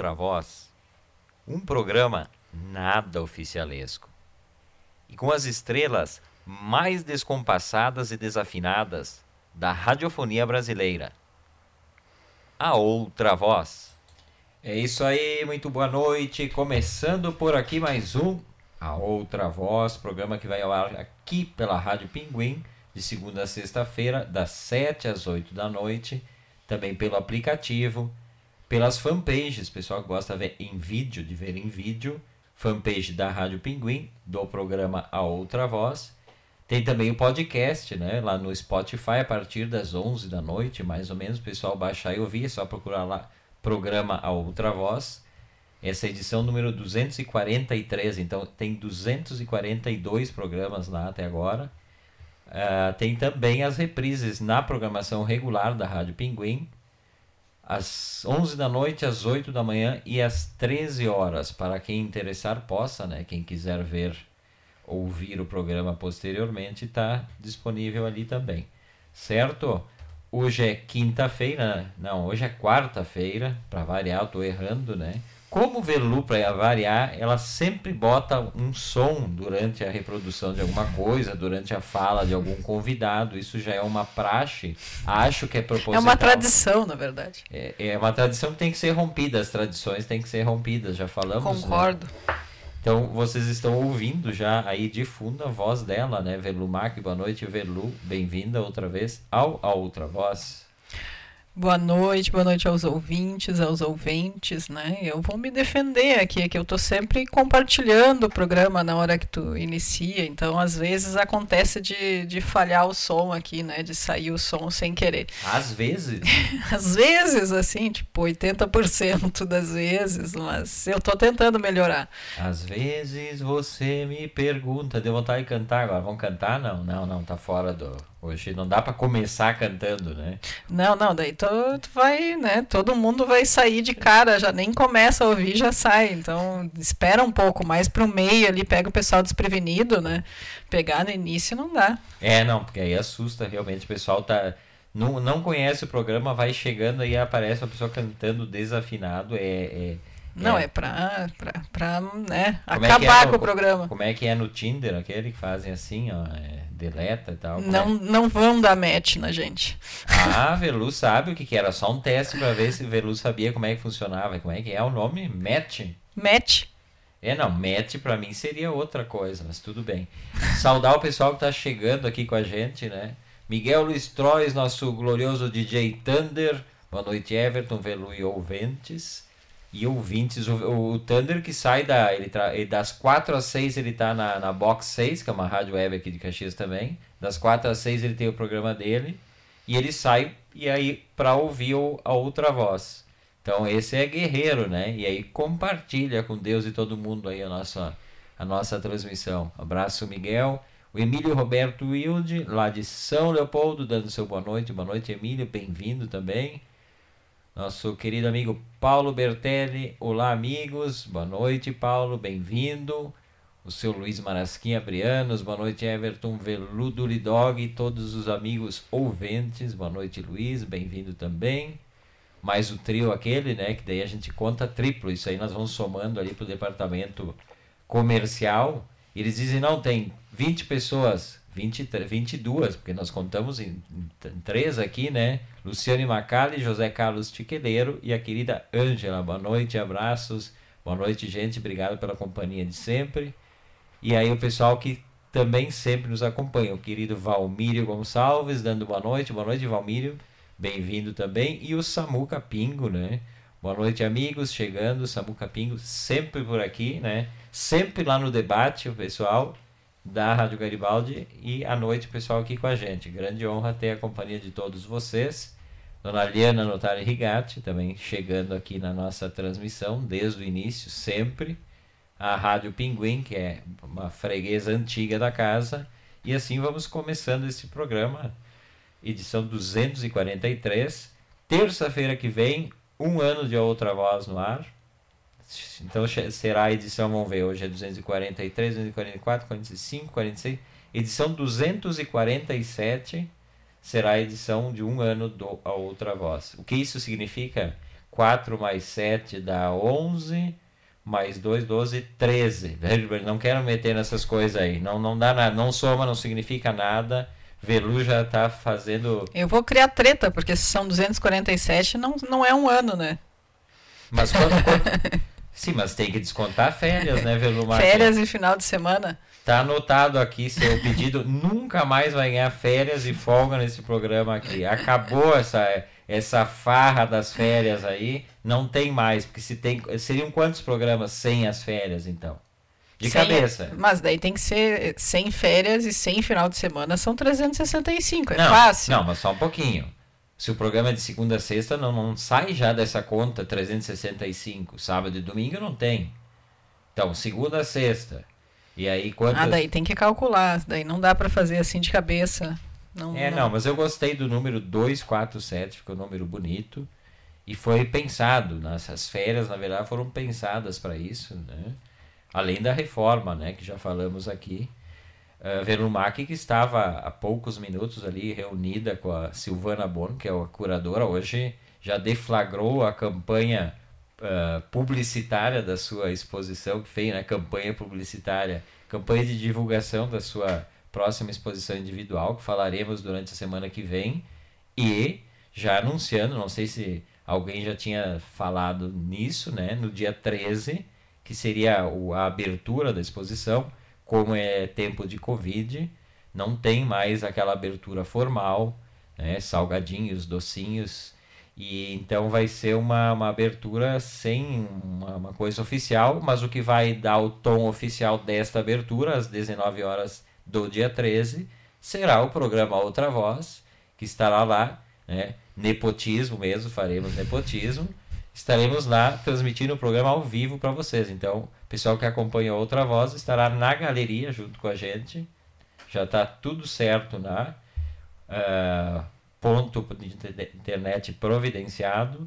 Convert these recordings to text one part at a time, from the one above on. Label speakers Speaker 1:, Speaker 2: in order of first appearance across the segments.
Speaker 1: outra voz. Um programa nada oficialesco. E com as estrelas mais descompassadas e desafinadas da radiofonia brasileira. A outra voz. É isso aí, muito boa noite. Começando por aqui mais um A Outra Voz, programa que vai ao ar aqui pela Rádio Pinguim, de segunda a sexta-feira, das 7 às 8 da noite, também pelo aplicativo, pelas fanpages, pessoal que gosta de ver em vídeo, de ver em vídeo, fanpage da Rádio Pinguim, do programa A Outra Voz. Tem também o podcast, né, lá no Spotify a partir das 11 da noite, mais ou menos, o pessoal baixar e ouvir, é só procurar lá programa A Outra Voz. Essa edição número 243, então tem 242 programas lá até agora. Ah, tem também as reprises na programação regular da Rádio Pinguim, às 11 da noite, às 8 da manhã e às 13 horas. Para quem interessar, possa, né? Quem quiser ver, ouvir o programa posteriormente, está disponível ali também. Certo? Hoje é quinta-feira, não, hoje é quarta-feira, para variar, tô errando, né? Como Verlu, para variar, ela sempre bota um som durante a reprodução de alguma coisa, durante a fala de algum convidado. Isso já é uma praxe. Acho que é proposital.
Speaker 2: É uma tradição, na verdade.
Speaker 1: É, é uma tradição que tem que ser rompida, as tradições têm que ser rompidas, já falamos. né?
Speaker 2: Concordo.
Speaker 1: Então vocês estão ouvindo já aí de fundo a voz dela, né? Verlu Mac, boa noite, Verlu, bem-vinda outra vez ao A Outra Voz.
Speaker 2: Boa noite, boa noite aos ouvintes, aos ouventes, né? Eu vou me defender aqui, que eu tô sempre compartilhando o programa na hora que tu inicia, então às vezes acontece de, de falhar o som aqui, né? De sair o som sem querer.
Speaker 1: Às vezes,
Speaker 2: Às vezes, assim, tipo 80% das vezes, mas eu tô tentando melhorar.
Speaker 1: às vezes você me pergunta, deu vontade de cantar agora, vamos cantar? Não, não, não, tá fora do... Hoje não dá para começar cantando, né?
Speaker 2: Não, não, daí tu, tu vai, né? Todo mundo vai sair de cara, já nem começa a ouvir, já sai. Então, espera um pouco mais pro meio ali, pega o pessoal desprevenido, né? Pegar no início não dá.
Speaker 1: É, não, porque aí assusta realmente, o pessoal tá... Não, não conhece o programa, vai chegando aí aparece uma pessoa cantando desafinado, é... é
Speaker 2: Não, é, pra, pra, pra né,
Speaker 1: Como é que
Speaker 2: acabar
Speaker 1: é no-
Speaker 2: com o programa.
Speaker 1: Como é que é no Tinder, aquele que fazem assim, ó, é, deleta e tal?
Speaker 2: Não, não vão dar match na gente.
Speaker 1: é? Ah, Velu sabe o que que era, só um teste pra ver se Velu sabia como é que funcionava. Como é que é o nome? Match?
Speaker 2: Match.
Speaker 1: É, não, match pra mim seria outra coisa, mas tudo bem. Saudar o pessoal que tá chegando aqui com a gente, né? Miguel Luiz Trois, nosso glorioso DJ Thunder. Boa noite, Everton, Velu e ouvintes. E ouvintes, o, o Thunder que sai da. Ele tra, ele- das 4 às 6 ele tá na, na Box 6, que é uma rádio web aqui de Caxias também. Das 4 às 6 ele tem o programa dele. E ele sai e aí pra ouvir a outra voz. Então esse é guerreiro, né? E aí compartilha com Deus e todo mundo aí a nossa, a nossa transmissão. Abraço, Miguel. O Emílio Roberto Wilde, lá de São Leopoldo, dando seu boa noite. Boa noite, Emílio. Bem-vindo também. Nosso querido amigo Paulo Bertelli. Olá, amigos. Boa noite, Paulo. Bem-vindo. O seu Luiz Marasquinha Brianos. Boa noite, Everton Veludo Lidog. Todos os amigos ouvintes. Boa noite, Luiz. Bem-vindo também. Mais o trio aquele, né? Que daí a gente conta triplo. Isso aí nós vamos somando ali pro departamento comercial. Eles dizem, não, tem 20 pessoas, 20, 22, porque nós contamos em, em três aqui, né? Luciane Macali, José Carlos Tiqueleiro e a querida Ângela. Boa noite, abraços. Boa noite, gente. Obrigado pela companhia de sempre. E aí o pessoal que também sempre nos acompanha. O querido Valmírio Gonçalves, dando boa noite. Boa noite, Valmírio. Bem-vindo também. E o Samuca Pingo, né? Boa noite, amigos. Chegando, Samuca Pingo, sempre por aqui, né? Sempre lá no debate, o pessoal da Rádio Garibaldi. E à noite, o pessoal aqui com a gente. Grande honra ter a companhia de todos vocês. Dona Liana Notari Rigatti, também chegando aqui na nossa transmissão, desde o início, sempre. A Rádio Pinguim, que é uma freguesa antiga da casa. E assim vamos começando esse programa, edição 243. Terça-feira que vem, um ano de Outra Voz no ar. Então será a edição, vamos ver, hoje é 243, 244, 45, 46. Edição 247 será a edição de um ano do A Outra Voz. O que isso significa? 4 mais 7 dá 11, mais 2, 12, 13. Não quero meter nessas coisas aí. Não, não dá nada, não soma, não significa nada. Velu já tá fazendo.
Speaker 2: Eu vou criar treta, porque se são 247, não, não é um ano, né?
Speaker 1: Mas quando. quando... Sim, mas tem que descontar férias, né, Velu Marques?
Speaker 2: Férias e final de semana.
Speaker 1: Tá anotado aqui seu pedido. Nunca mais vai ganhar férias e folga nesse programa aqui. Acabou essa, essa farra das férias aí. Não tem mais. Porque se tem. Seriam quantos programas sem as férias, então? De
Speaker 2: Sem-
Speaker 1: cabeça.
Speaker 2: Mas daí tem que ser sem férias e sem final de semana, são 365. É
Speaker 1: não,
Speaker 2: fácil.
Speaker 1: Não, mas só um pouquinho. Se o programa é de segunda a sexta, não, não sai já dessa conta 365. Sábado e domingo não tem. Então, segunda a sexta. E aí quantas.
Speaker 2: Ah, daí tem que calcular. Daí não dá pra fazer assim de cabeça. Não,
Speaker 1: É, não, mas eu gostei do número 247, ficou um número bonito. E foi pensado, nessas férias, na verdade, foram pensadas para isso, né? Além da reforma, né, que já falamos aqui. Uh, Velumac, que estava há poucos minutos ali reunida com a Silvana Bono, que é a curadora, hoje já deflagrou a campanha uh, publicitária da sua exposição, que fez, né, campanha publicitária, campanha de divulgação da sua próxima exposição individual, que falaremos durante a semana que vem, e já anunciando, não sei se alguém já tinha falado nisso, né, no dia 13, que seria a abertura da exposição, como é tempo de Covid, não tem mais aquela abertura formal, né, salgadinhos, docinhos, e então vai ser uma, uma abertura sem uma, uma coisa oficial, mas o que vai dar o tom oficial desta abertura, às 19 horas do dia 13, será o programa Outra Voz, que estará lá, né? Nepotismo mesmo, faremos nepotismo. Estaremos lá transmitindo o programa ao vivo para vocês. Então, o pessoal que acompanha Outra Voz estará na galeria junto com a gente. Já está tudo certo na ah, ponto de inter- internet providenciado.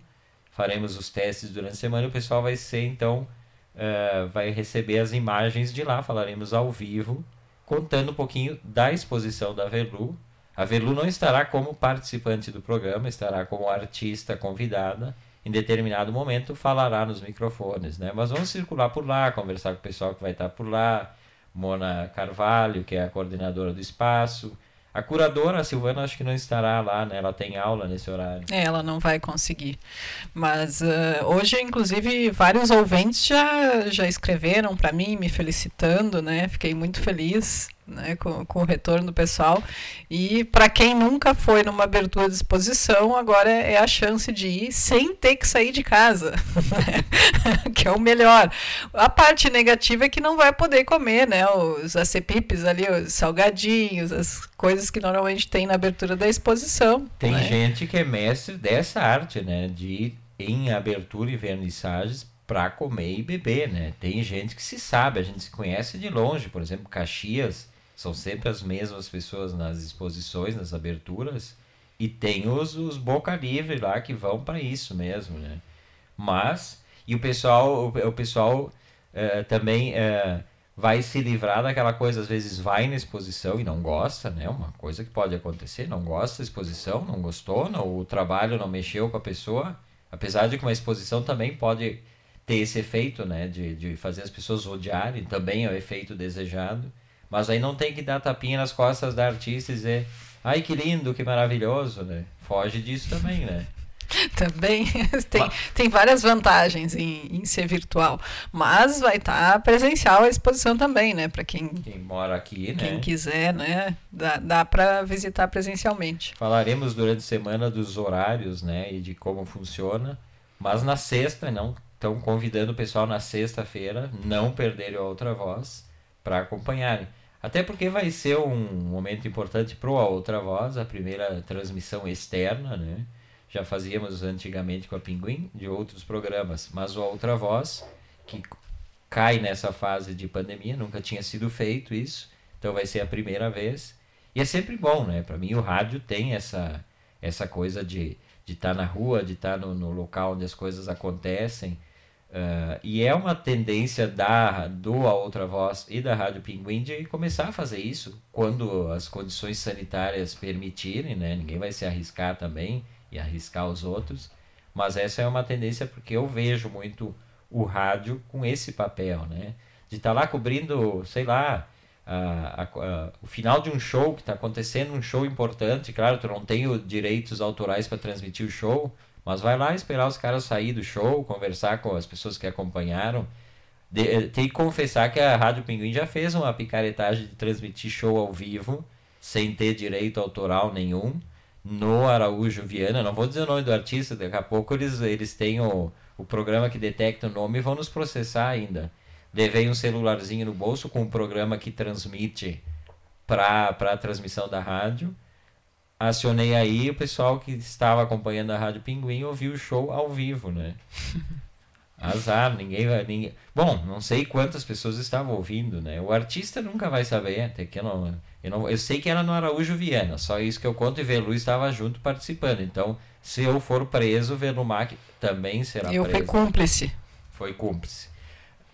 Speaker 1: Faremos os testes durante a semana. O pessoal vai ser então ah, vai receber as imagens de lá. Falaremos ao vivo, contando um pouquinho da exposição da Velu. A Velu não estará como participante do programa, estará como artista convidada. Em determinado momento falará nos microfones, né? Mas vamos circular por lá, conversar com o pessoal que vai estar por lá. Mona Carvalho, que é a coordenadora do espaço. A curadora, a Silvana, acho que não estará lá, né? Ela tem aula nesse horário.
Speaker 2: É, ela não vai conseguir. Mas ah, hoje, inclusive, vários ouvintes já, já escreveram para mim, me felicitando, né? Fiquei muito feliz né, com, com o retorno do pessoal. E para quem nunca foi numa abertura de exposição, agora é a chance de ir sem ter que sair de casa, né? que é o melhor. A parte negativa é que não vai poder comer, né? Os acepipes ali, os salgadinhos, as coisas que normalmente tem na abertura da exposição.
Speaker 1: Tem
Speaker 2: né?
Speaker 1: gente que é mestre dessa arte, né? De ir em abertura e vernissagens para comer e beber, né? Tem gente que se sabe, a gente se conhece de longe. Por exemplo, Caxias, são sempre as mesmas pessoas nas exposições, nas aberturas. E tem os, os boca livre lá que vão para isso mesmo, né? Mas, e o pessoal, o, o pessoal eh, também eh, vai se livrar daquela coisa, às vezes vai na exposição e não gosta, né? Uma coisa que pode acontecer, não gosta da exposição, não gostou, não, o trabalho não mexeu com a pessoa. Apesar de que uma exposição também pode ter esse efeito, né? De, de fazer as pessoas odiarem, também é o efeito desejado. Mas aí não tem que dar tapinha nas costas da artista e dizer, ai que lindo, que maravilhoso, né? Foge disso também, né?
Speaker 2: Também tem,
Speaker 1: Mas-
Speaker 2: tem várias vantagens em, em ser virtual. Mas vai estar presencial a exposição também, né? Para quem,
Speaker 1: Quem mora aqui, né?
Speaker 2: quem quiser, né? Dá, dá para visitar presencialmente.
Speaker 1: Falaremos durante a semana dos horários, né, e de como funciona. Mas na sexta, não estão convidando o pessoal na sexta-feira não perderem a outra voz para acompanharem. Até porque vai ser um momento importante para a outra voz, a primeira transmissão externa, né? Já fazíamos antigamente com a Pinguim de outros programas, mas a outra voz que cai nessa fase de pandemia, nunca tinha sido feito isso, então vai ser a primeira vez. E é sempre bom, né? Para mim o rádio tem essa essa coisa de de estar na rua, de estar no, no local onde as coisas acontecem. Ah, e é uma tendência da do A Outra Voz e da Rádio Pinguim de começar a fazer isso quando as condições sanitárias permitirem, né? Ninguém vai se arriscar também e arriscar os outros. Mas essa é uma tendência porque eu vejo muito o rádio com esse papel, né? De estar lá cobrindo, sei lá, a- a- a- o final de um show que está acontecendo, um show importante. Claro, tu não tem os direitos autorais para transmitir o show, mas vai lá esperar os caras sair do show, conversar com as pessoas que acompanharam. De- eh, tem que confessar que a Rádio Pinguim já fez uma picaretagem de transmitir show ao vivo, sem ter direito autoral nenhum, no Araújo Viana. Não vou dizer o nome do artista, daqui a pouco eles, eles têm o, o programa que detecta o nome e vão nos processar ainda. Levei um celularzinho no bolso com um programa que transmite para a transmissão da rádio. Acionei aí o pessoal que estava acompanhando a Rádio Pinguim ouviu o show ao vivo, né? Azar, ninguém vai. Ninguém... Bom, não sei quantas pessoas estavam ouvindo, né? O artista nunca vai saber, até que eu não, eu não. Eu sei que era no Araújo Viana, só isso que eu conto e Velu estava junto participando. Então, se eu for preso, Velumac também será
Speaker 2: Eu
Speaker 1: preso.
Speaker 2: fui cúmplice.
Speaker 1: Foi cúmplice.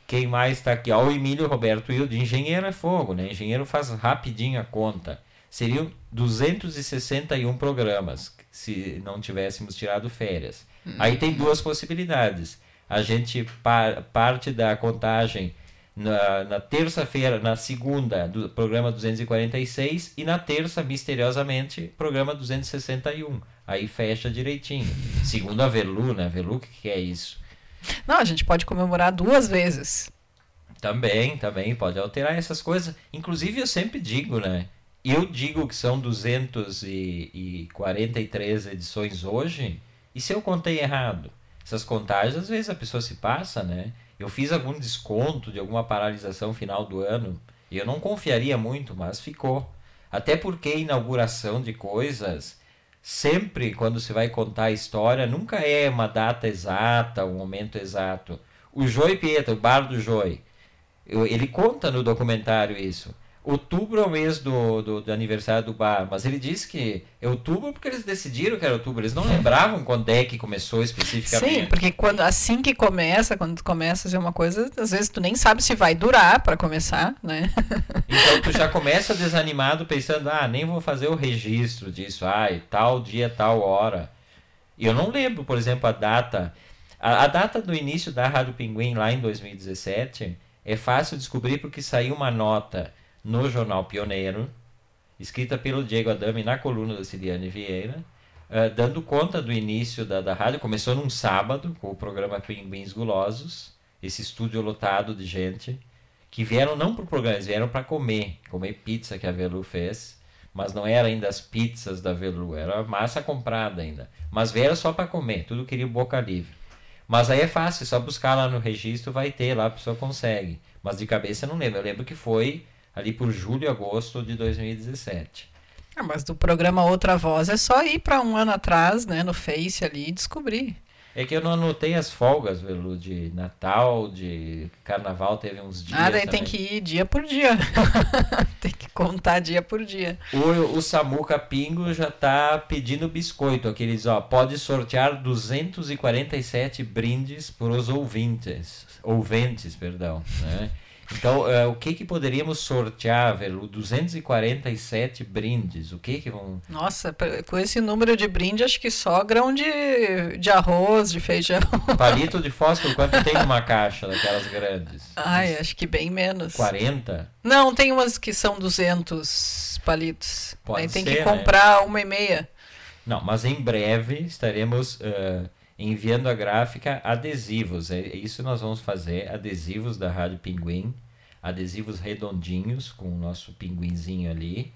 Speaker 1: Quem mais está aqui? Ó, o Emílio Roberto Wilde, engenheiro é fogo, né? Engenheiro faz rapidinho a conta. Seriam 261 programas, se não tivéssemos tirado férias. Aí tem duas possibilidades. A gente par- parte da contagem na, na terça-feira, na segunda, do programa 246, e na terça, misteriosamente, programa 261. Aí fecha direitinho. Segundo a Velu, né? Velu, o que, que é isso?
Speaker 2: Não, a gente pode comemorar duas vezes.
Speaker 1: Também, também pode alterar essas coisas. Inclusive, eu sempre digo, né? Eu digo que são 243 edições hoje, e se eu contei errado? Essas contagens, às vezes a pessoa se passa, né? Eu fiz algum desconto de alguma paralisação final do ano, e eu não confiaria muito, mas ficou. Até porque inauguração de coisas, sempre quando se vai contar a história, nunca é uma data exata, um momento exato. O Joy Pieta, o bar do eu- ele conta no documentário isso. Outubro é o mês do, do, do aniversário do bar, mas ele diz que é outubro porque eles decidiram que era outubro. Eles não lembravam quando é que começou especificamente.
Speaker 2: Sim, porque quando assim que começa, quando tu começa a fazer uma coisa, às vezes tu nem sabe se vai durar para começar, né?
Speaker 1: Então tu já começa desanimado pensando, ah, nem vou fazer o registro disso, ai, tal dia, tal hora. E eu não lembro, por exemplo, a data. A, a data do início da Rádio Pinguim lá em 2017 é fácil descobrir porque saiu uma nota no Jornal Pioneiro, escrita pelo Diego Adame na coluna da Ciliane Vieira, eh, dando conta do início da, da rádio. Começou num sábado com o programa Pinguins Gulosos, esse estúdio lotado de gente que vieram não para o programa, eles vieram para comer, comer pizza que a Velu fez, mas não era ainda as pizzas da Velu, era massa comprada ainda. Mas vieram só para comer, tudo queria boca livre. Mas aí é fácil, só buscar lá no registro, vai ter lá, a pessoa consegue. Mas de cabeça eu não lembro, eu lembro que foi ali por julho e agosto de 2017.
Speaker 2: Ah, mas do programa Outra Voz é só ir para um ano atrás, né, no Face ali e descobrir.
Speaker 1: É que eu não anotei as folgas, Velu, de Natal, de Carnaval, teve uns dias.
Speaker 2: Ah, daí tem
Speaker 1: também.
Speaker 2: que ir dia por dia. tem que contar dia por dia.
Speaker 1: O, o Samuca Pingo já tá pedindo biscoito. Aqueles, ó, pode sortear 247 brindes para os ouvintes. Ouventes, perdão. Né? Então, eh, o que que poderíamos sortear, Velu? 247 brindes. O que que vão.
Speaker 2: Nossa, com esse número de brinde, acho que só grão de, de arroz, de feijão.
Speaker 1: Palito de fósforo, quanto tem numa caixa daquelas grandes?
Speaker 2: Ai, acho que bem menos.
Speaker 1: 40?
Speaker 2: Não, tem umas que são 200 palitos.
Speaker 1: Pode
Speaker 2: Aí tem
Speaker 1: ser,
Speaker 2: que
Speaker 1: né?
Speaker 2: comprar uma e meia.
Speaker 1: Não, mas em breve estaremos eh, enviando a gráfica adesivos. É isso nós vamos fazer, adesivos da Rádio Pinguim, adesivos redondinhos com o nosso pinguinzinho ali.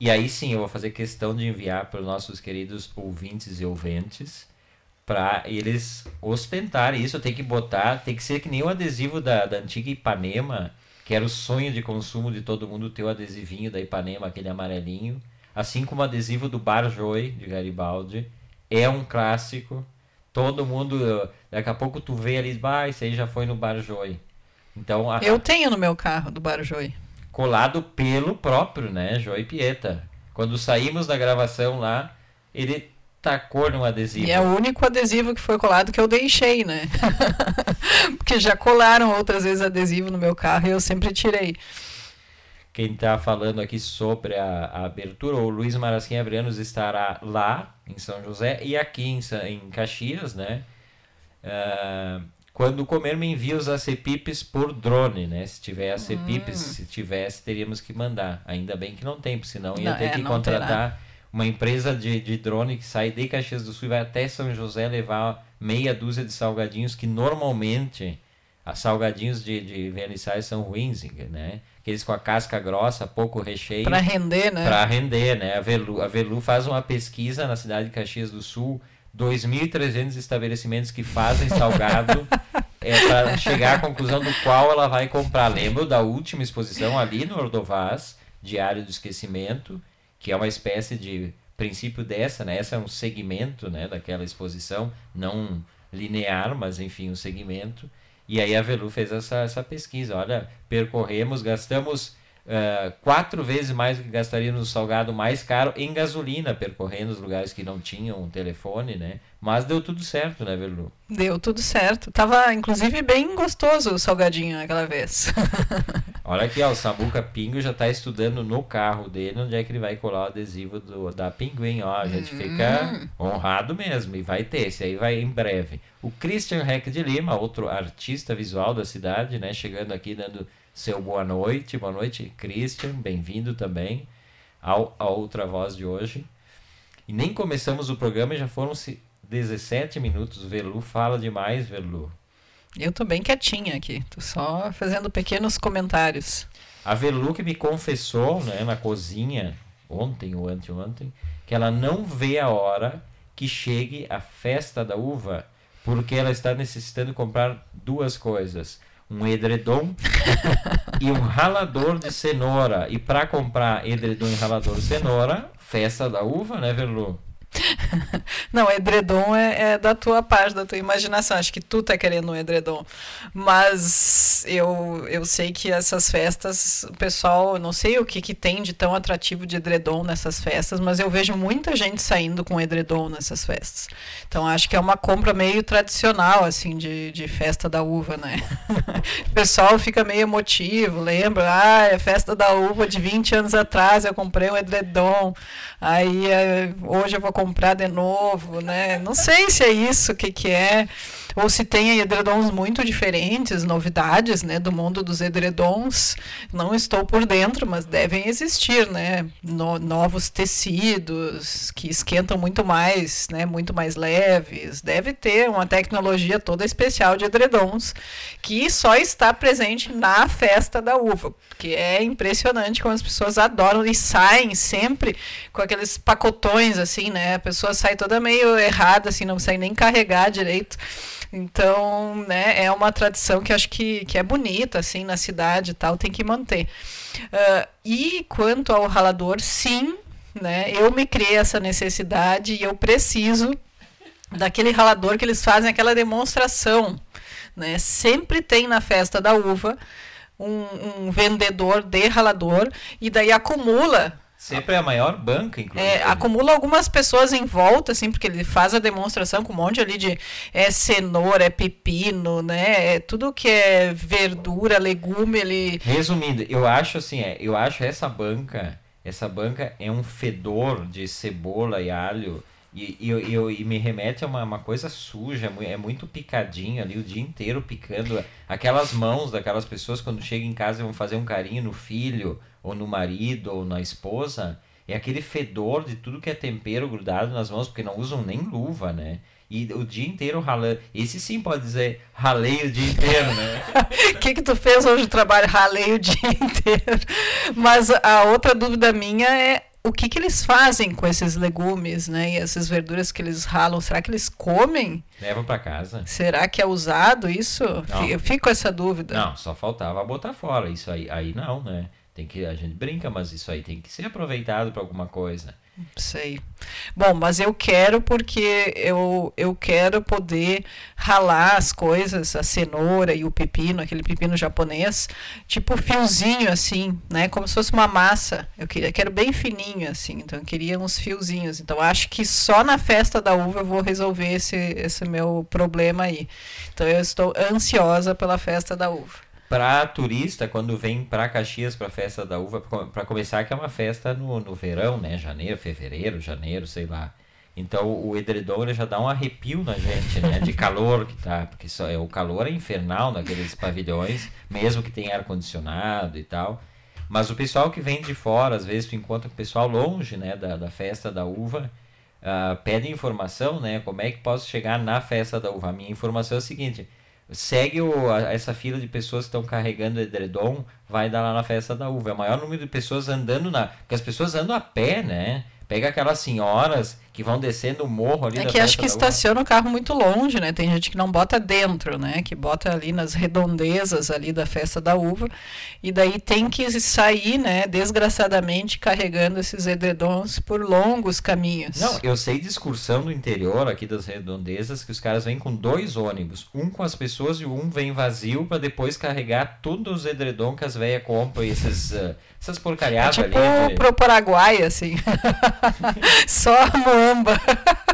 Speaker 1: E aí sim eu vou fazer questão de enviar para os nossos queridos ouvintes e ouventes para eles ostentarem isso. Tem que botar, tem que ser que nem o adesivo da, da antiga Ipanema, que era o sonho de consumo de todo mundo ter o adesivinho da Ipanema, aquele amarelinho. Assim como o adesivo do Bar Joy, de Garibaldi. É um clássico. Todo mundo, daqui a pouco tu vê ali, bah, esse aí já foi no Bar Joy. Então, a-
Speaker 2: Eu tenho no meu carro do Barjoi.
Speaker 1: colado pelo próprio, né, Joy Pieta. Quando saímos da gravação lá, ele tacou no adesivo.
Speaker 2: E é o único adesivo que foi colado que eu deixei, né? Porque já colaram outras vezes adesivo no meu carro e eu sempre tirei.
Speaker 1: Quem está falando aqui sobre a, a abertura, o Luiz Marasquim Abrianos estará lá em São José e aqui em, em Caxias, né? Ah, quando comer, me envia os acepipes por drone, né? Se tiver acepipes, se tivesse, teríamos que mandar. Ainda bem que não tem, porque senão ia
Speaker 2: Não,
Speaker 1: ter
Speaker 2: é,
Speaker 1: que contratar uma empresa de, de drone que sai de Caxias do Sul e vai até São José levar meia dúzia de salgadinhos que normalmente as salgadinhos de, de verniçais são ruins, né? Aqueles com a casca grossa, pouco recheio.
Speaker 2: Pra render, né?
Speaker 1: Para render, né? A Velu, a Velu faz uma pesquisa na cidade de Caxias do Sul, 2.300 estabelecimentos que fazem salgado, é para chegar à conclusão do qual ela vai comprar. Lembro da última exposição ali no Ordovaz, Diário do Esquecimento, que é uma espécie de princípio dessa, né? Essa é um segmento, né, daquela exposição, não linear, mas enfim, um segmento. E aí a Velu fez essa, essa pesquisa. Olha, percorremos, gastamos eh, quatro vezes mais do que gastaríamos no salgado mais caro em gasolina, percorrendo os lugares que não tinham telefone, né? Mas deu tudo certo, né, Velu?
Speaker 2: Deu tudo certo. Tava, inclusive, bem gostoso o salgadinho aquela vez.
Speaker 1: Olha aqui, ó, o Samuca Pingo já está estudando no carro dele onde é que ele vai colar o adesivo do, da Pinguim, ó. A gente fica honrado mesmo e vai ter, esse aí vai em breve. O Christian Reck de Lima, outro artista visual da cidade, né, chegando aqui dando seu boa noite. Boa noite, Christian, bem-vindo também ao, a outra voz de hoje. E nem começamos o programa e já foram se 17 minutos. Velu fala demais, Velu.
Speaker 2: Eu tô bem quietinha aqui. Tô só fazendo pequenos comentários.
Speaker 1: A Velu que me confessou, né, na cozinha, ontem ou anteontem, que ela não vê a hora que chegue a festa da uva, porque ela está necessitando comprar duas coisas. Um edredom e um ralador de cenoura. E para comprar edredom e ralador de cenoura, festa da uva, né, Velu?
Speaker 2: Não, edredom é, é da tua parte, da tua imaginação. Acho que tu tá querendo um edredom. Mas eu, eu sei que essas festas, o pessoal, eu não sei o que, que tem de tão atrativo de edredom nessas festas, mas eu vejo muita gente saindo com edredom nessas festas. Então acho que é uma compra meio tradicional, assim, de, de festa da uva, né? o pessoal fica meio emotivo, lembra? Ah, é festa da uva de 20 anos atrás, eu comprei um edredom. Aí eh, hoje eu vou comprar de novo, né? Não sei se é isso, o que, que é. Ou se tem edredons muito diferentes, novidades, né, do mundo dos edredons. Não estou por dentro, mas devem existir, né, no- novos tecidos que esquentam muito mais, né, muito mais leves. Deve ter uma tecnologia toda especial de edredons que só está presente na festa da uva, porque é impressionante como as pessoas adoram e saem sempre com aqueles pacotões assim, né? A pessoa sai toda meio errada assim, não sai nem carregar direito. Então, né, é uma tradição que acho que, que é bonita, assim, na cidade e tal, tem que manter. Ah, e quanto ao ralador, sim, né, eu me criei essa necessidade e eu preciso daquele ralador que eles fazem aquela demonstração, né? Sempre tem na festa da uva um, um vendedor de ralador e daí acumula
Speaker 1: Sempre é a maior banca, inclusive.
Speaker 2: é, acumula algumas pessoas em volta, assim, porque ele faz a demonstração com um monte ali de é cenoura, é pepino, né? É tudo que é verdura, legume, ele.
Speaker 1: Resumindo, eu acho assim, é, eu acho essa banca, essa banca é um fedor de cebola e alho e, e, eu- eu- e me remete a uma, uma coisa suja, é mui- muito picadinho ali o dia inteiro picando. Aquelas mãos daquelas pessoas quando chegam em casa e vão fazer um carinho no filho, ou no marido, ou na esposa, é aquele fedor de tudo que é tempero grudado nas mãos, porque não usam nem luva, né? E o dia inteiro ralando. Esse sim pode dizer ralei o dia inteiro, né?
Speaker 2: O que, que tu fez hoje no trabalho? Ralei o dia inteiro. Mas a outra dúvida minha é o que, que eles fazem com esses legumes, né? E essas verduras que eles ralam, será que eles comem?
Speaker 1: Levam pra casa.
Speaker 2: Será que é usado isso?
Speaker 1: Não.
Speaker 2: Eu fico com essa dúvida.
Speaker 1: Não, só faltava botar fora. Isso aí, aí não, né? Tem que a gente brinca, mas isso aí tem que ser aproveitado para alguma coisa.
Speaker 2: Sei. Bom, mas eu quero porque eu, eu quero poder ralar as coisas, a cenoura e o pepino, aquele pepino japonês, tipo fiozinho assim, né? Como se fosse uma massa. Eu queria, quero bem fininho assim, então eu queria uns fiozinhos. Então acho que só na festa da uva eu vou resolver esse, esse meu problema aí. Então eu estou ansiosa pela festa da uva.
Speaker 1: Para turista, quando vem para Caxias para festa da uva, para começar, que é uma festa no, no verão, né? Janeiro, fevereiro, janeiro, sei lá. Então o edredom já dá um arrepio na gente, né? De calor que tá, porque só, é, o calor é infernal naqueles pavilhões, mesmo que tenha ar condicionado e tal. Mas o pessoal que vem de fora, às vezes tu encontra o pessoal longe, né, da, da festa da uva, uh, pede informação, né? Como é que posso chegar na festa da uva? A minha informação é a seguinte: segue o, a, essa fila de pessoas que estão carregando edredom, vai dar lá na festa da uva. É o maior número de pessoas andando na. Porque as pessoas andam a pé, né? Pega aquelas senhoras que vão descendo o morro ali
Speaker 2: É que acho que estaciona o carro muito longe, né? Tem gente que não bota dentro, né? Que bota ali nas redondezas ali da festa da uva. E daí tem que sair, né? Desgraçadamente carregando esses edredons por longos caminhos.
Speaker 1: Não, eu sei de excursão do interior aqui das redondezas que os caras vêm com dois ônibus, um com as pessoas e um vem vazio para depois carregar todos os edredom que as velhas compram e esses, ah, essas
Speaker 2: É
Speaker 1: porcariadas
Speaker 2: tipo
Speaker 1: ali. de-
Speaker 2: pro Paraguai, assim. só a moamba.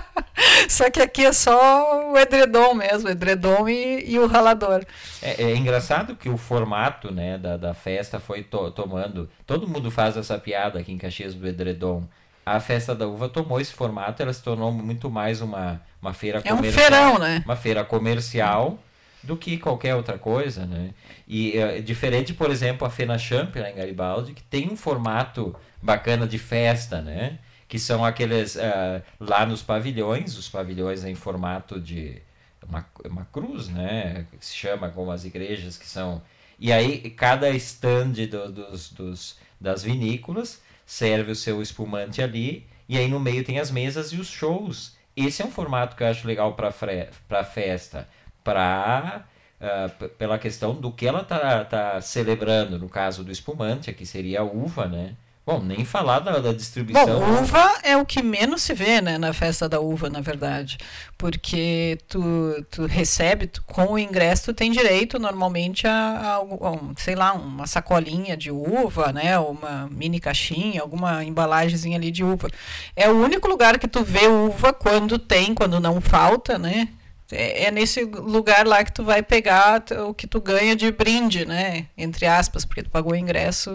Speaker 2: só que aqui é só o edredom mesmo, o edredom e, e o ralador.
Speaker 1: É, é engraçado que o formato né, da, da festa foi to- tomando. Todo mundo faz essa piada aqui em Caxias do Edredom. A festa da uva tomou esse formato, ela se tornou muito mais uma, uma feira
Speaker 2: É um
Speaker 1: comercial.
Speaker 2: feirão, né?
Speaker 1: Uma feira comercial do que qualquer outra coisa, né? E é diferente, por exemplo, a Fena Champ lá em Garibaldi, que tem um formato bacana de festa, né? Que são aqueles ah, lá nos pavilhões, os pavilhões em formato de uma, uma cruz, né? Que se chama como as igrejas que são. E aí cada stand do- dos, dos, das vinícolas serve o seu espumante ali, e aí no meio tem as mesas e os shows. Esse é um formato que eu acho legal para para festa, para pela questão do que ela tá, tá celebrando, no caso do espumante, aqui seria a uva, né? Bom, nem falar da, da distribuição.
Speaker 2: Bom, uva é o que menos se vê, né, na festa da uva, na verdade. Porque tu, tu recebe, tu- com o ingresso, tu tem direito normalmente a, a, um, sei lá, uma sacolinha de uva, né, uma mini caixinha, alguma embalagemzinha ali de uva. É o único lugar que tu vê uva quando tem, quando não falta, né? É, é nesse lugar lá que tu vai pegar o que tu ganha de brinde, né? Entre aspas, porque tu pagou o ingresso,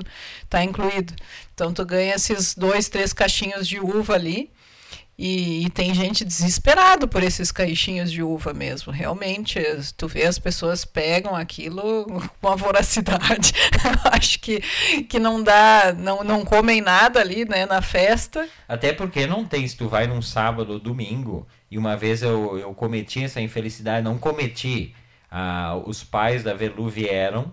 Speaker 2: tá incluído. Então tu ganha esses dois, três caixinhos de uva ali. E, e tem gente desesperado por esses caixinhos de uva mesmo. Realmente, tu vê as pessoas pegam aquilo com uma voracidade. Acho que, que não dá, não, não comem nada ali, né, na festa.
Speaker 1: Até porque não tem, se tu vai num sábado ou domingo, e uma vez eu, eu cometi essa infelicidade, não cometi. Ah, os pais da Velu vieram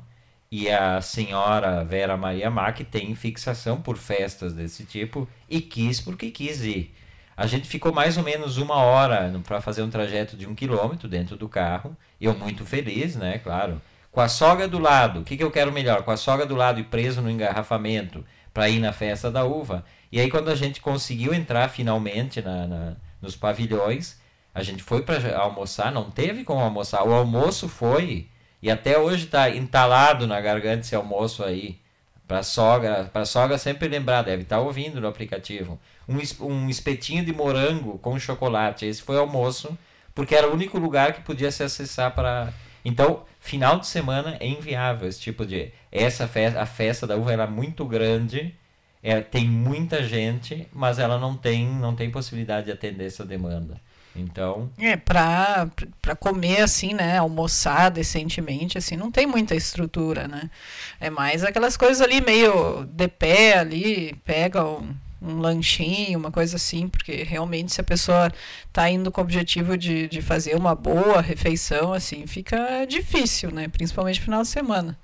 Speaker 1: e a senhora Vera Maria Mac tem fixação por festas desse tipo e quis porque quis ir. A gente ficou mais ou menos uma hora para fazer um trajeto de um quilômetro dentro do carro. Eu muito feliz, né? Claro. Com a sogra do lado. O que, que eu quero melhor? Com a sogra do lado e preso no engarrafamento para ir na festa da uva. E aí quando a gente conseguiu entrar finalmente na, na- nos pavilhões, a gente foi para almoçar, não teve como almoçar. O almoço foi e até hoje está entalado na garganta esse almoço aí. Para sogra, para sogra sempre lembrar, deve estar ouvindo no aplicativo. Um, um espetinho de morango com chocolate. Esse foi o almoço, porque era o único lugar que podia se acessar para. Então, final de semana é inviável esse tipo de. Essa festa, a festa da uva ela é muito grande, é, tem muita gente, mas ela não tem, não tem possibilidade de atender essa demanda. Então,
Speaker 2: É, pra, pra comer assim, né? Almoçar decentemente, assim, não tem muita estrutura, né? É mais aquelas coisas ali meio de pé ali, pega um, um lanchinho, uma coisa assim, porque realmente se a pessoa está indo com o objetivo de, de fazer uma boa refeição, assim, fica difícil, né? Principalmente no final de semana.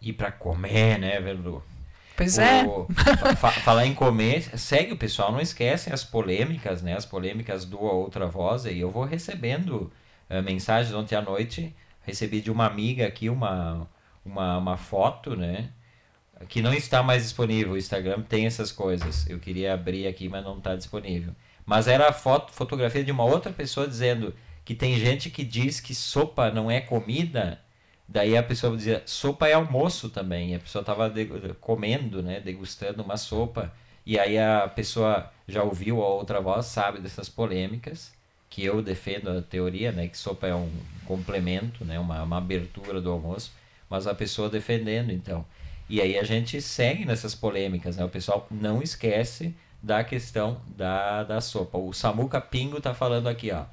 Speaker 1: E pra comer, né, Verlu?
Speaker 2: Pois é.
Speaker 1: O- fa- fa- falar em comer, segue o pessoal, não esquecem as polêmicas, né? As polêmicas do A Outra Voz. E eu vou recebendo eh, mensagens ontem à noite. Recebi de uma amiga aqui uma, uma, uma foto, né? Que não está mais disponível. O Instagram tem essas coisas. Eu queria abrir aqui, mas não está disponível. Mas era a foto, fotografia de uma outra pessoa dizendo que tem gente que diz que sopa não é comida. Daí a pessoa dizia, sopa é almoço também. E a pessoa estava comendo, né, degustando uma sopa. E aí a pessoa já ouviu a outra voz, sabe dessas polêmicas, que eu defendo a teoria, né, que sopa é um complemento, né, uma, uma abertura do almoço, mas a pessoa defendendo, então. E aí a gente segue nessas polêmicas, né? O pessoal não esquece da questão da, da sopa. O Samuca Pingo tá falando aqui, ó.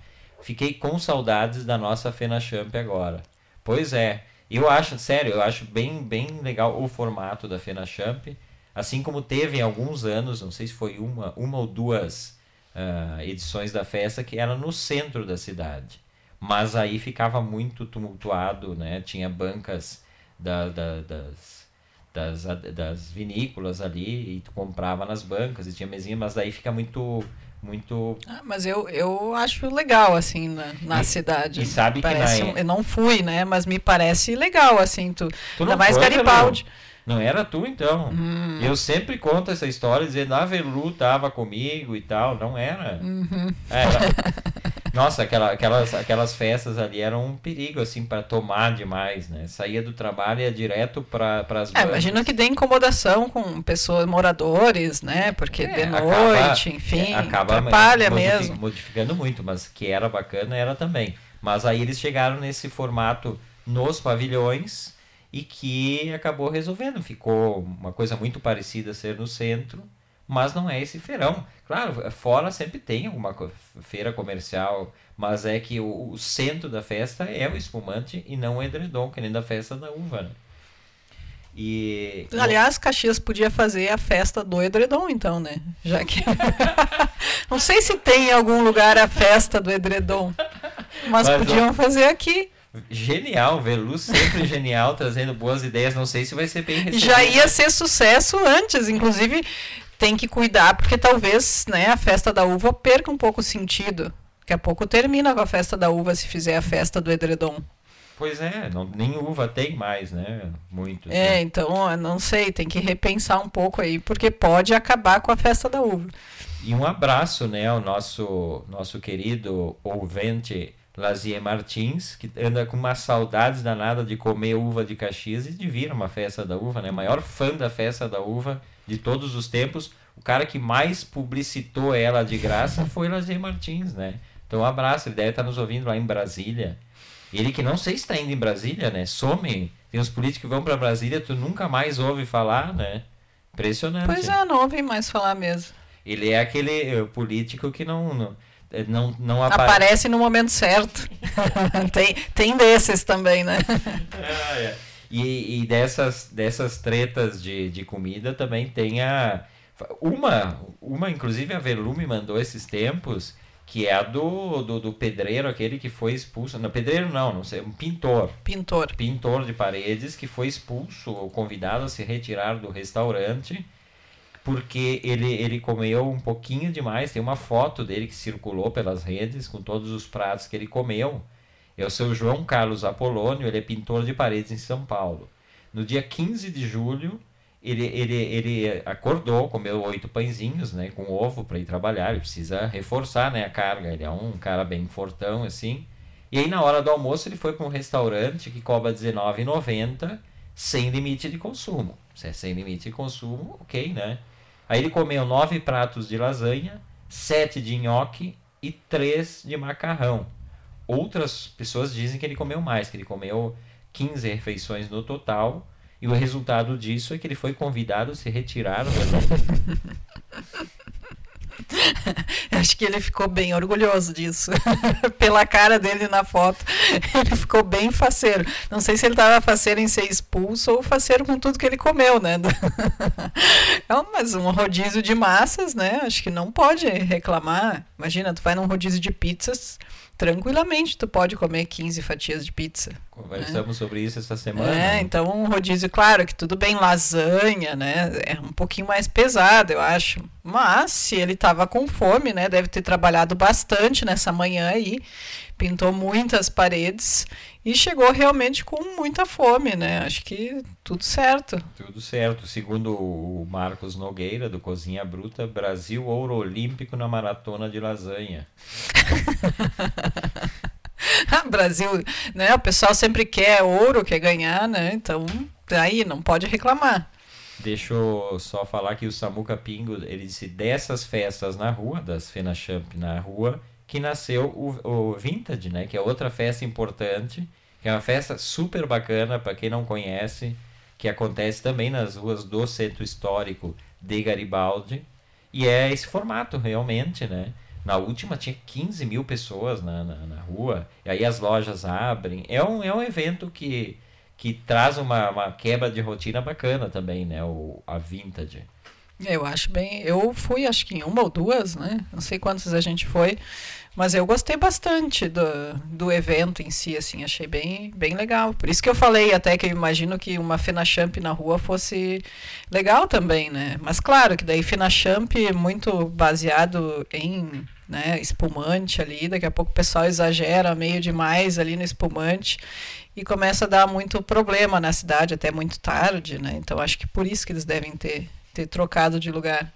Speaker 1: Fiquei com saudades da nossa Fena Champ agora. Pois é, eu acho, sério, eu acho bem, bem legal o formato da Fena Champ. Assim como teve em alguns anos, não sei se foi uma, uma ou duas ah, edições da festa que era no centro da cidade. Mas aí ficava muito tumultuado, né? Tinha bancas da, da- das, das, das vinícolas ali e tu comprava nas bancas e tinha mesinha, mas daí fica muito, muito
Speaker 2: Ah, mas eu, eu acho legal, assim, na, na
Speaker 1: E-
Speaker 2: cidade.
Speaker 1: e sabe que
Speaker 2: Parece
Speaker 1: na-
Speaker 2: um- eu não fui, né? Mas me parece legal, assim, tu.
Speaker 1: Tu
Speaker 2: Ainda
Speaker 1: não
Speaker 2: mais
Speaker 1: foi,
Speaker 2: Garibaldi.
Speaker 1: Velu? Não era tu, então.
Speaker 2: Hum.
Speaker 1: Eu sempre conto essa história dizendo, a Velu tava comigo e tal. Não era.
Speaker 2: Uhum.
Speaker 1: Era- Nossa, aquela- aquelas, aquelas festas ali eram um perigo, assim, para tomar demais, né? Saía do trabalho e ia direto para as
Speaker 2: É, imagino que dê incomodação com pessoas, moradores, né? Porque
Speaker 1: É,
Speaker 2: de
Speaker 1: acaba-
Speaker 2: noite, enfim,
Speaker 1: É, acaba
Speaker 2: atrapalha
Speaker 1: modifi-
Speaker 2: mesmo.
Speaker 1: Modificando muito, mas que era bacana era também. Mas aí eles chegaram nesse formato nos pavilhões e que acabou resolvendo. Ficou uma coisa muito parecida a ser no centro, mas não é esse feirão. Claro, fora sempre tem alguma feira comercial, mas é que o, o centro da festa é o espumante e não o edredom, que nem da festa da uva. Né? E
Speaker 2: Aliás, Caxias podia fazer a festa do edredom, então, né? Já que. Não sei se tem em algum lugar a festa do edredom. Mas,
Speaker 1: Mas, ó,
Speaker 2: podiam fazer aqui.
Speaker 1: Genial, Velu sempre genial, trazendo boas ideias. Não sei se vai ser bem recebido.
Speaker 2: Já ia ser sucesso antes, inclusive tem que cuidar, porque talvez né, a festa da uva perca um pouco o sentido. Daqui a pouco termina com a festa da uva se fizer a festa do edredom.
Speaker 1: Pois é, não, nem uva tem mais, né? Muito.
Speaker 2: É, então, eu não sei, tem que repensar um pouco aí, porque pode acabar com a festa da uva.
Speaker 1: E um abraço, né, ao nosso, nosso querido ouvinte Lazier Martins, que anda com uma saudades danada de comer uva de Caxias e de vir uma festa da uva, né? Maior fã da festa da uva de todos os tempos. O cara que mais publicitou ela de graça foi Lazier Martins, né? Então, um abraço, ele deve estar nos ouvindo lá em Brasília. Ele que não sei se está indo em Brasília, né? Some. Tem uns políticos que vão para Brasília, tu nunca mais ouve falar, né? Impressionante.
Speaker 2: Pois é, não ouvi mais falar mesmo.
Speaker 1: Ele é aquele eh, político que não não eh, não, não apare-
Speaker 2: Aparece no momento certo. tem, tem desses também, né?
Speaker 1: Ah, é. E, e dessas, dessas tretas de, de comida também tem a. Uma, uma, inclusive a Velu me mandou esses tempos, que é a do, do, do pedreiro, aquele que foi expulso. Não, pedreiro não, não sei, um pintor.
Speaker 2: Pintor.
Speaker 1: Pintor de paredes que foi expulso ou convidado a se retirar do restaurante porque ele, ele comeu um pouquinho demais. Tem uma foto dele que circulou pelas redes com todos os pratos que ele comeu. É o seu João Carlos Apolônio, ele é pintor de paredes em São Paulo. No dia 15 de julho, ele, ele, ele acordou, comeu oito pãezinhos né, com ovo para ir trabalhar. Ele precisa reforçar né, a carga. Ele é um cara bem fortão assim. E aí, na hora do almoço, ele foi para um restaurante que cobra R$19,90 sem limite de consumo. Se é sem limite de consumo, ok, né? Aí ele comeu nove pratos de lasanha, sete de nhoque e três de macarrão. Outras pessoas dizem que ele comeu mais, que ele comeu 15 refeições no total. E o resultado disso é que ele foi convidado a se retirar
Speaker 2: Acho que ele ficou bem orgulhoso disso. Pela cara dele na foto, ele ficou bem faceiro. Não sei se ele estava faceiro em ser expulso ou faceiro com tudo que ele comeu, né? É um, mas um rodízio de massas, né? Acho que não pode reclamar. Imagina, tu vai num rodízio de pizzas, tranquilamente tu pode comer 15 fatias de pizza.
Speaker 1: Conversamos sobre isso essa semana.
Speaker 2: É,
Speaker 1: né?
Speaker 2: então um rodízio, claro que tudo bem, lasanha, né? É um pouquinho mais pesado, eu acho. Mas se ele tava com fome, né? Deve ter trabalhado bastante nessa manhã aí, pintou muitas paredes e chegou realmente com muita fome, né? Acho que tudo certo.
Speaker 1: Tudo certo. Segundo o Marcos Nogueira, do Cozinha Bruta, Brasil ouro olímpico na maratona de lasanha.
Speaker 2: Brasil, né? O pessoal sempre quer ouro, quer ganhar, né? Então, aí não pode reclamar.
Speaker 1: Deixa eu só falar que o Samuca Pingo, ele disse dessas festas na rua, das Fenachamp na rua, que nasceu o, o Vintage, né? Que é outra festa importante, que é uma festa super bacana para quem não conhece, que acontece também nas ruas do Centro Histórico de Garibaldi. E é esse formato, realmente, né? Na última tinha 15 mil pessoas na, na, na rua, e aí as lojas abrem. É um, é um evento que, que traz uma, uma quebra de rotina bacana também, né? O, a Vintage.
Speaker 2: Eu acho bem. Eu fui, acho que em uma ou duas, né? Não sei quantas a gente foi, mas eu gostei bastante do, do evento em si, assim, achei bem, bem legal. Por isso que eu falei até que eu imagino que uma Fenachamp na rua fosse legal também, né? Mas claro que daí Fenachamp é muito baseado em né, espumante ali, daqui a pouco o pessoal exagera meio demais ali no espumante e começa a dar muito problema na cidade até muito tarde, né? Então acho que por isso que eles devem ter, ter trocado de lugar.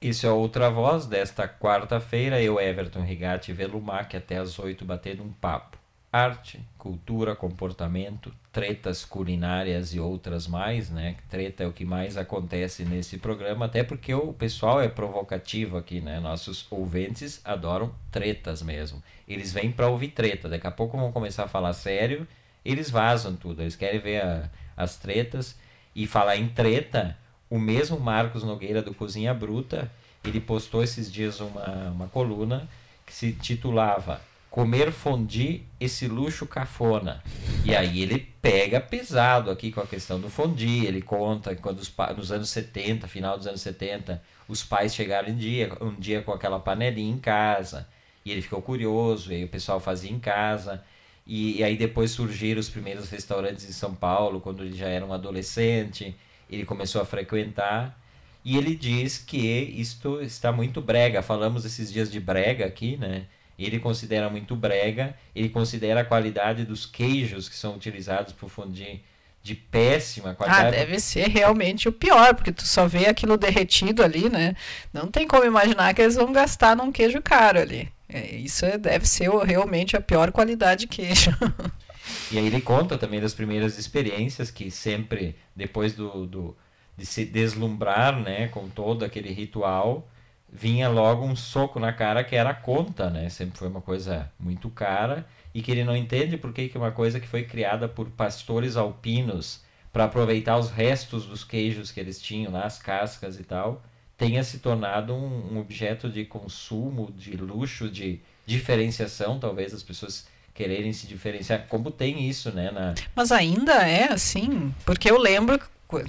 Speaker 1: Isso é outra voz desta quarta-feira, eu, Everton Rigatti Velumac, até às oito batendo um papo. Arte, cultura, comportamento, tretas culinárias e outras mais, né? Treta é o que mais acontece nesse programa, até porque o pessoal é provocativo aqui, né? Nossos ouvintes adoram tretas mesmo. Eles vêm para ouvir treta, daqui a pouco vão começar a falar sério, eles vazam tudo, eles querem ver a, as tretas e falar em treta. O mesmo Marcos Nogueira do Cozinha Bruta, ele postou esses dias uma, uma coluna que se titulava Comer fondue, esse luxo cafona. E aí ele pega pesado aqui com a questão do fondue. Ele conta que quando os, nos anos 70, final dos anos 70, os pais chegaram um dia, um dia com aquela panelinha em casa. E ele ficou curioso, e aí o pessoal fazia em casa. E, e aí depois surgiram os primeiros restaurantes em São Paulo, quando ele já era um adolescente. Ele começou a frequentar. E ele diz que isto está muito brega. Falamos esses dias de brega aqui, né? Ele considera muito brega, ele considera a qualidade dos queijos que são utilizados para o fondue de péssima
Speaker 2: Ah,
Speaker 1: qualidade.
Speaker 2: deve ser realmente o pior, porque tu só vê aquilo derretido ali, né? Não tem como imaginar que eles vão gastar num queijo caro ali. É, isso é- deve ser realmente a pior qualidade de queijo.
Speaker 1: E aí ele conta também das primeiras experiências que sempre, depois do, do, de se deslumbrar né, com todo aquele ritual, vinha logo um soco na cara que era a conta, né? Sempre foi uma coisa muito cara e que ele não entende por que uma coisa que foi criada por pastores alpinos para aproveitar os restos dos queijos que eles tinham lá, as cascas e tal, tenha se tornado um, um objeto de consumo, de luxo, de diferenciação, talvez as pessoas quererem se diferenciar, como tem isso, né, na,
Speaker 2: Mas ainda é assim, porque eu lembro,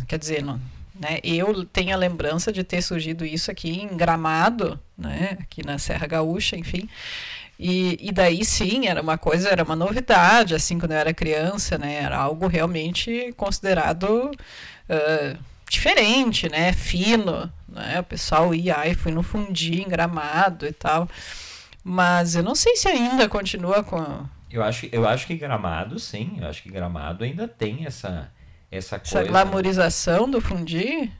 Speaker 2: quer dizer, não, né, eu tenho a lembrança de ter surgido isso aqui em Gramado, né, aqui na Serra Gaúcha, enfim. E, e daí sim, era uma coisa, era uma novidade, assim, quando eu era criança, né, era algo realmente considerado ah, diferente, né, fino, né, o pessoal ia, ai, fui no fundi em Gramado e tal. Mas eu não sei se ainda continua com
Speaker 1: Eu acho, eu acho que Gramado, sim. Eu acho que Gramado ainda tem essa, essa
Speaker 2: essa
Speaker 1: coisa.
Speaker 2: glamorização do fundi.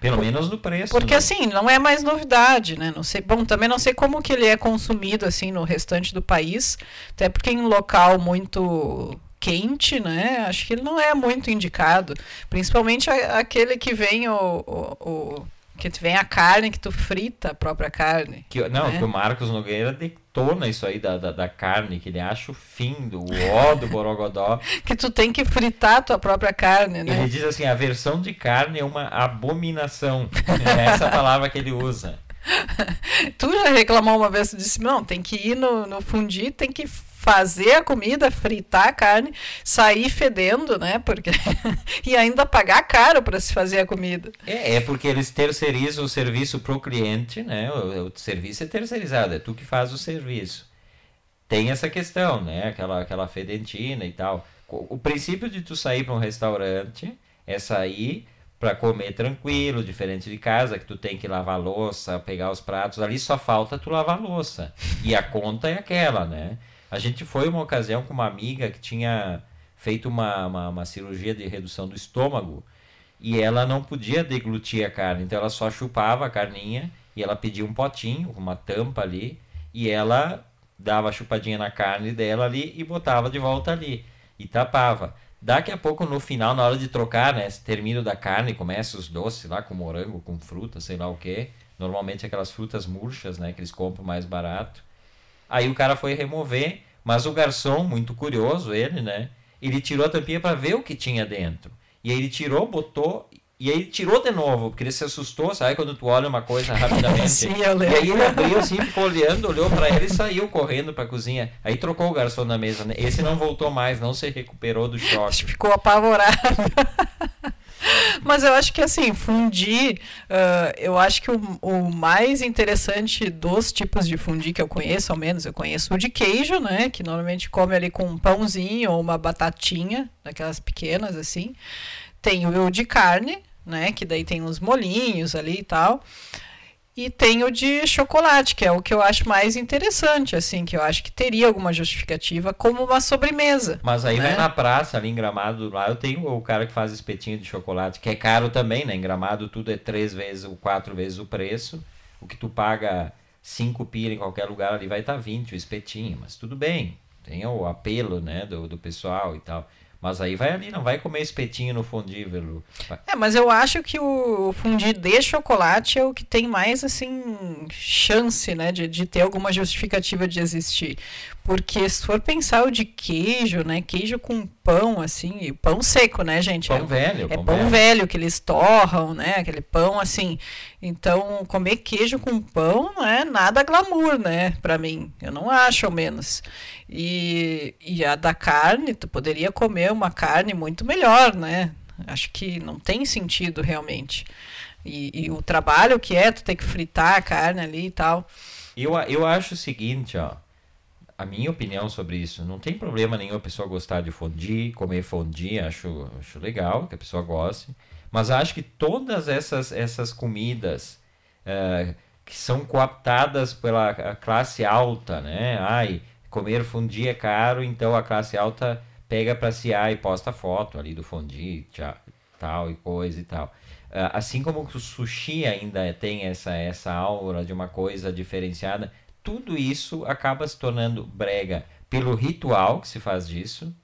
Speaker 1: Pelo menos no preço.
Speaker 2: Porque
Speaker 1: né?
Speaker 2: assim, não é mais novidade, né? Não sei, bom, também não sei como que ele é consumido assim no restante do país, até porque em local muito quente, né? Acho que ele não é muito indicado, principalmente aquele que vem o, o, o- que vem a carne que tu frita a própria carne.
Speaker 1: Que, não,
Speaker 2: né?
Speaker 1: que o Marcos Nogueira detona isso aí da, da, da carne, que ele acha o fim do ó do Borogodó.
Speaker 2: Que tu tem que fritar a tua própria carne, né?
Speaker 1: Ele diz assim, a versão de carne é uma abominação. É essa palavra que ele usa.
Speaker 2: tu já reclamou uma vez, tu disse, não, tem que ir no, no fundir, tem que fazer a comida, fritar a carne, sair fedendo, né? Porque e ainda pagar caro para se fazer a comida.
Speaker 1: É, é porque eles terceirizam o serviço pro cliente, né? O, o serviço é terceirizado, é tu que faz o serviço. Tem essa questão, né? Aquela, aquela fedentina e tal. O, o princípio de tu sair para um restaurante é sair para comer tranquilo, diferente de casa, que tu tem que lavar louça, pegar os pratos. Ali só falta tu lavar louça. E a conta é aquela, né? A gente foi uma ocasião com uma amiga que tinha feito uma, uma, uma, cirurgia de redução do estômago e ela não podia deglutir a carne, então ela só chupava a carninha e ela pedia um potinho, uma tampa ali, e ela dava a chupadinha na carne dela ali e botava de volta ali e tapava. Daqui a pouco, no final, na hora de trocar, né? Termino da carne, começa os doces lá com morango, com fruta, sei lá o que. Normalmente aquelas frutas murchas, né? Que eles compram mais barato. Aí o cara foi remover, mas o garçom, muito curioso ele, né? Ele tirou a tampinha para ver o que tinha dentro. E aí ele tirou, botou e aí ele tirou de novo, porque ele se assustou, sabe quando tu olha uma coisa rapidamente?
Speaker 2: Sim, eu
Speaker 1: lembro. E aí ele abriu assim, ficou olhando, olhou para ele e saiu correndo para a cozinha. Aí trocou o garçom na mesa, né? Esse não voltou mais, não se recuperou do choque.
Speaker 2: Ficou apavorado. Mas eu acho que assim, fundir, uh, eu acho que o, o, mais interessante dos tipos de fundir que eu conheço, ao menos eu conheço o de queijo, né? Que normalmente come ali com um pãozinho ou uma batatinha, daquelas pequenas assim. Tem o de carne, né? Que daí tem uns molinhos ali e tal. E tem o de chocolate, que é o que eu acho mais interessante, assim, que eu acho que teria alguma justificativa como uma sobremesa.
Speaker 1: Mas aí
Speaker 2: né?
Speaker 1: vai na praça, ali em Gramado, lá eu tenho o cara que faz espetinho de chocolate, que é caro também, né? Em Gramado tudo é três vezes ou quatro vezes o preço. O que tu paga cinco pila em qualquer lugar ali vai estar tá 20 o espetinho, mas tudo bem. Tem o apelo, né, do, do pessoal e tal. Mas aí vai ali, não vai comer espetinho no fundível.
Speaker 2: É, mas eu acho que o fundir de chocolate é o que tem mais, assim, chance, né, de, de ter alguma justificativa de existir. Porque se for pensar o de queijo, né, queijo com pão, assim, pão seco, né, gente?
Speaker 1: Pão
Speaker 2: é,
Speaker 1: velho.
Speaker 2: É
Speaker 1: pão,
Speaker 2: pão
Speaker 1: velho.
Speaker 2: velho. que eles torram, né, aquele pão, assim. Então, comer queijo com pão não é nada glamour, né, pra mim. Eu não acho, ao menos. E, e a da carne, tu poderia comer uma carne muito melhor, né? Acho que não tem sentido realmente. E, e, o trabalho que é tu ter que fritar a carne ali e tal.
Speaker 1: Eu, eu acho o seguinte, ó. A minha opinião sobre isso, não tem problema nenhum a pessoa gostar de fondue, comer fondue, acho, acho legal que a pessoa goste. Mas acho que todas essas, essas comidas uh, que são cooptadas pela classe alta, né? Ai, comer fondue é caro, então a classe alta pega para se e posta foto ali do fondue, tchau, tal e coisa e tal. Uh, assim como o sushi ainda tem essa, essa aura de uma coisa diferenciada, tudo isso acaba se tornando brega pelo ritual que se faz disso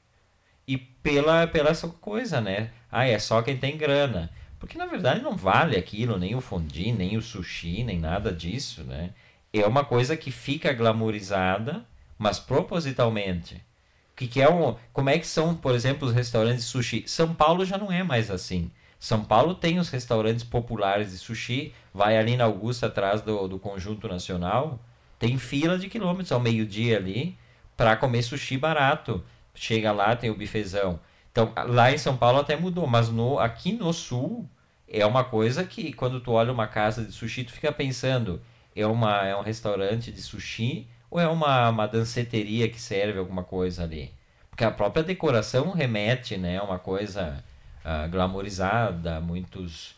Speaker 1: e pela, pela essa coisa, né? Ah, é só quem tem grana. Porque na verdade não vale aquilo, nem o fondue, nem o sushi, nem nada disso, né? É uma coisa que fica glamourizada mas propositalmente. Que, que é um, como é que são, por exemplo, os restaurantes de sushi? São Paulo já não é mais assim. São Paulo tem os restaurantes populares de sushi, vai ali na Augusta, atrás do, do Conjunto Nacional, tem fila de quilômetros ao meio-dia ali para comer sushi barato. Chega lá, tem o bifezão. Então, lá em São Paulo até mudou, mas no, aqui no Sul é uma coisa que quando tu olha uma casa de sushi, tu fica pensando, é, uma, é um restaurante de sushi ou é uma, uma danceteria que serve alguma coisa ali? Porque a própria decoração remete, né, uma coisa uh, glamourizada, muitos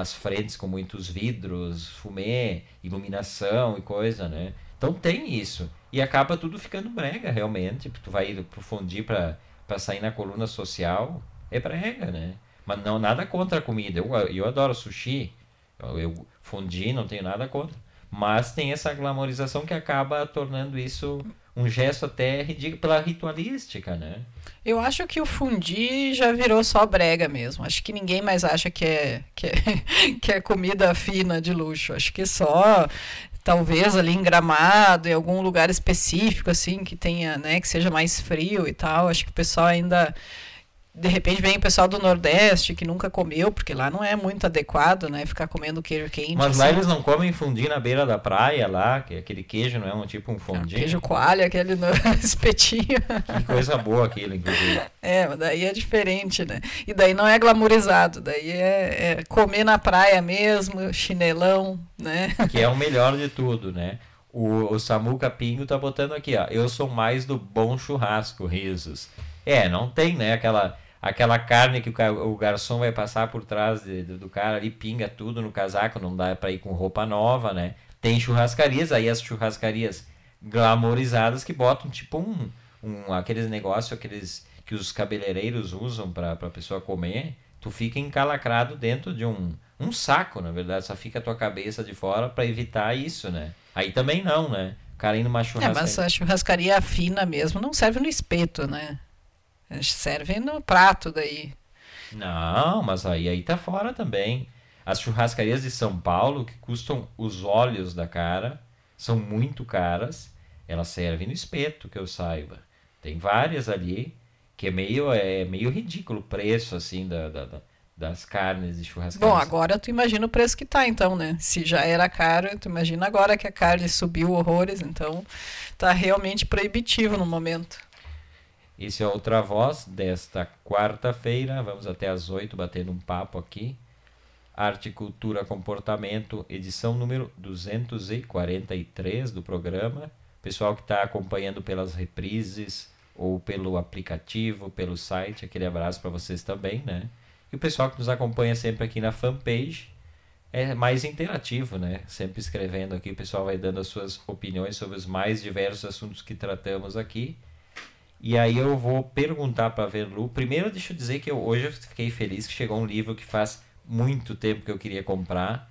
Speaker 1: as frentes com muitos vidros, fumê, iluminação e coisa, né? Então tem isso. E acaba tudo ficando brega, realmente. Tu vai pro fundir para sair na coluna social, é brega, né? Mas não nada contra a comida. Eu, eu adoro sushi. Eu, eu fundi, não tenho nada contra. Mas tem essa glamorização que acaba tornando isso um gesto até ridículo pela ritualística, né?
Speaker 2: Eu acho que o fundi já virou só brega mesmo. Acho que ninguém mais acha que é, que é, que é comida fina de luxo. Acho que só talvez ali em Gramado, em algum lugar específico assim que tenha, né, que seja mais frio e tal. Acho que o pessoal ainda de repente vem o pessoal do Nordeste que nunca comeu, porque lá não é muito adequado, né? Ficar comendo queijo quente.
Speaker 1: Mas lá
Speaker 2: assim.
Speaker 1: eles não comem fundi na beira da praia lá, que aquele queijo não é um tipo um
Speaker 2: Ah,
Speaker 1: fundi.
Speaker 2: Queijo coalho, aquele no espetinho.
Speaker 1: Que coisa boa aquilo, inclusive.
Speaker 2: É, mas daí é diferente, né? E daí não é glamourizado, daí é, é comer na praia mesmo, chinelão, né?
Speaker 1: Que é o melhor de tudo, né? O, o Samuca Pingo tá botando aqui, ó. Eu sou mais do bom churrasco, risos. É, não tem, né? Aquela, aquela carne que o, garçom vai passar por trás de- do, do cara ali, pinga tudo no casaco, não dá pra ir com roupa nova, né? Tem churrascarias, aí as churrascarias glamourizadas que botam tipo um, um aqueles negócios, aqueles que os cabeleireiros usam pra, pra pessoa comer. Tu fica encalacrado dentro de um, um saco, na verdade, só fica a tua cabeça de fora pra evitar isso, né? Aí também não, né? O cara indo numa
Speaker 2: É,
Speaker 1: churrascaria.
Speaker 2: mas a churrascaria fina mesmo não serve no espeto, né? Serve no prato daí.
Speaker 1: Não, mas aí, aí tá fora também. As churrascarias de São Paulo, que custam os olhos da cara, são muito caras. Elas servem no espeto, que eu saiba. Tem várias ali, que é meio, é meio ridículo o preço, assim, da, da- da- das carnes de churrascaria.
Speaker 2: Bom, agora tu imagina o preço que tá, então, né? Se já era caro, tu imagina agora que a carne subiu horrores, então tá realmente proibitivo no momento.
Speaker 1: Esse é Outra Voz desta quarta-feira. Vamos até às oito batendo um papo aqui. Arte, Cultura, Comportamento, edição número 243 do programa. Pessoal que está acompanhando pelas reprises ou pelo aplicativo, pelo site, aquele abraço para vocês também, né? E o pessoal que nos acompanha sempre aqui na fanpage é mais interativo, né? Sempre escrevendo aqui, o pessoal vai dando as suas opiniões sobre os mais diversos assuntos que tratamos aqui. E aí eu vou perguntar para a Verlu. Primeiro, deixa eu dizer que eu, hoje eu fiquei feliz que chegou um livro que faz muito tempo que eu queria comprar.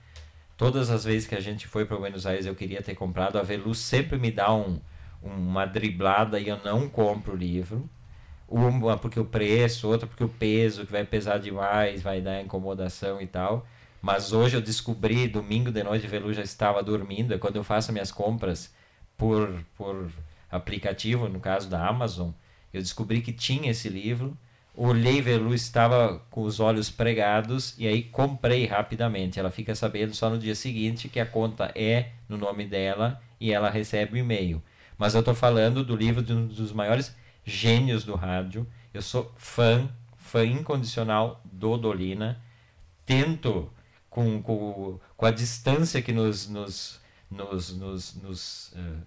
Speaker 1: Todas as vezes que a gente foi para Buenos Aires eu queria ter comprado. A Verlu sempre me dá um, uma driblada e eu não compro o livro. Uma porque o preço, outra porque o peso, que vai pesar demais, vai dar incomodação e tal. Mas hoje eu descobri, domingo de noite, a Velu já estava dormindo. É quando eu faço minhas compras por, por aplicativo, no caso da Amazon, eu descobri que tinha esse livro. Olhei, Velu estava com os olhos pregados e aí comprei rapidamente. Ela fica sabendo só no dia seguinte que a conta é no nome dela e ela recebe o e-mail. Mas eu estou falando do livro de um dos maiores gênios do rádio. Eu sou fã, fã incondicional do Dolina. Tento, com, com, com a distância que nos, nos, nos, nos, nos, eh,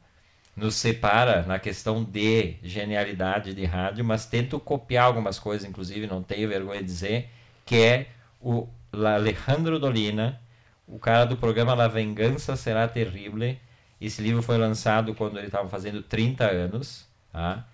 Speaker 1: nos separa na questão de genialidade de rádio, mas tento copiar algumas coisas, inclusive, não tenho vergonha de dizer, que é o Alejandro Dolina, o cara do programa La Vengança Será Terrible. Esse livro foi lançado quando ele estava fazendo 30 anos. Tá?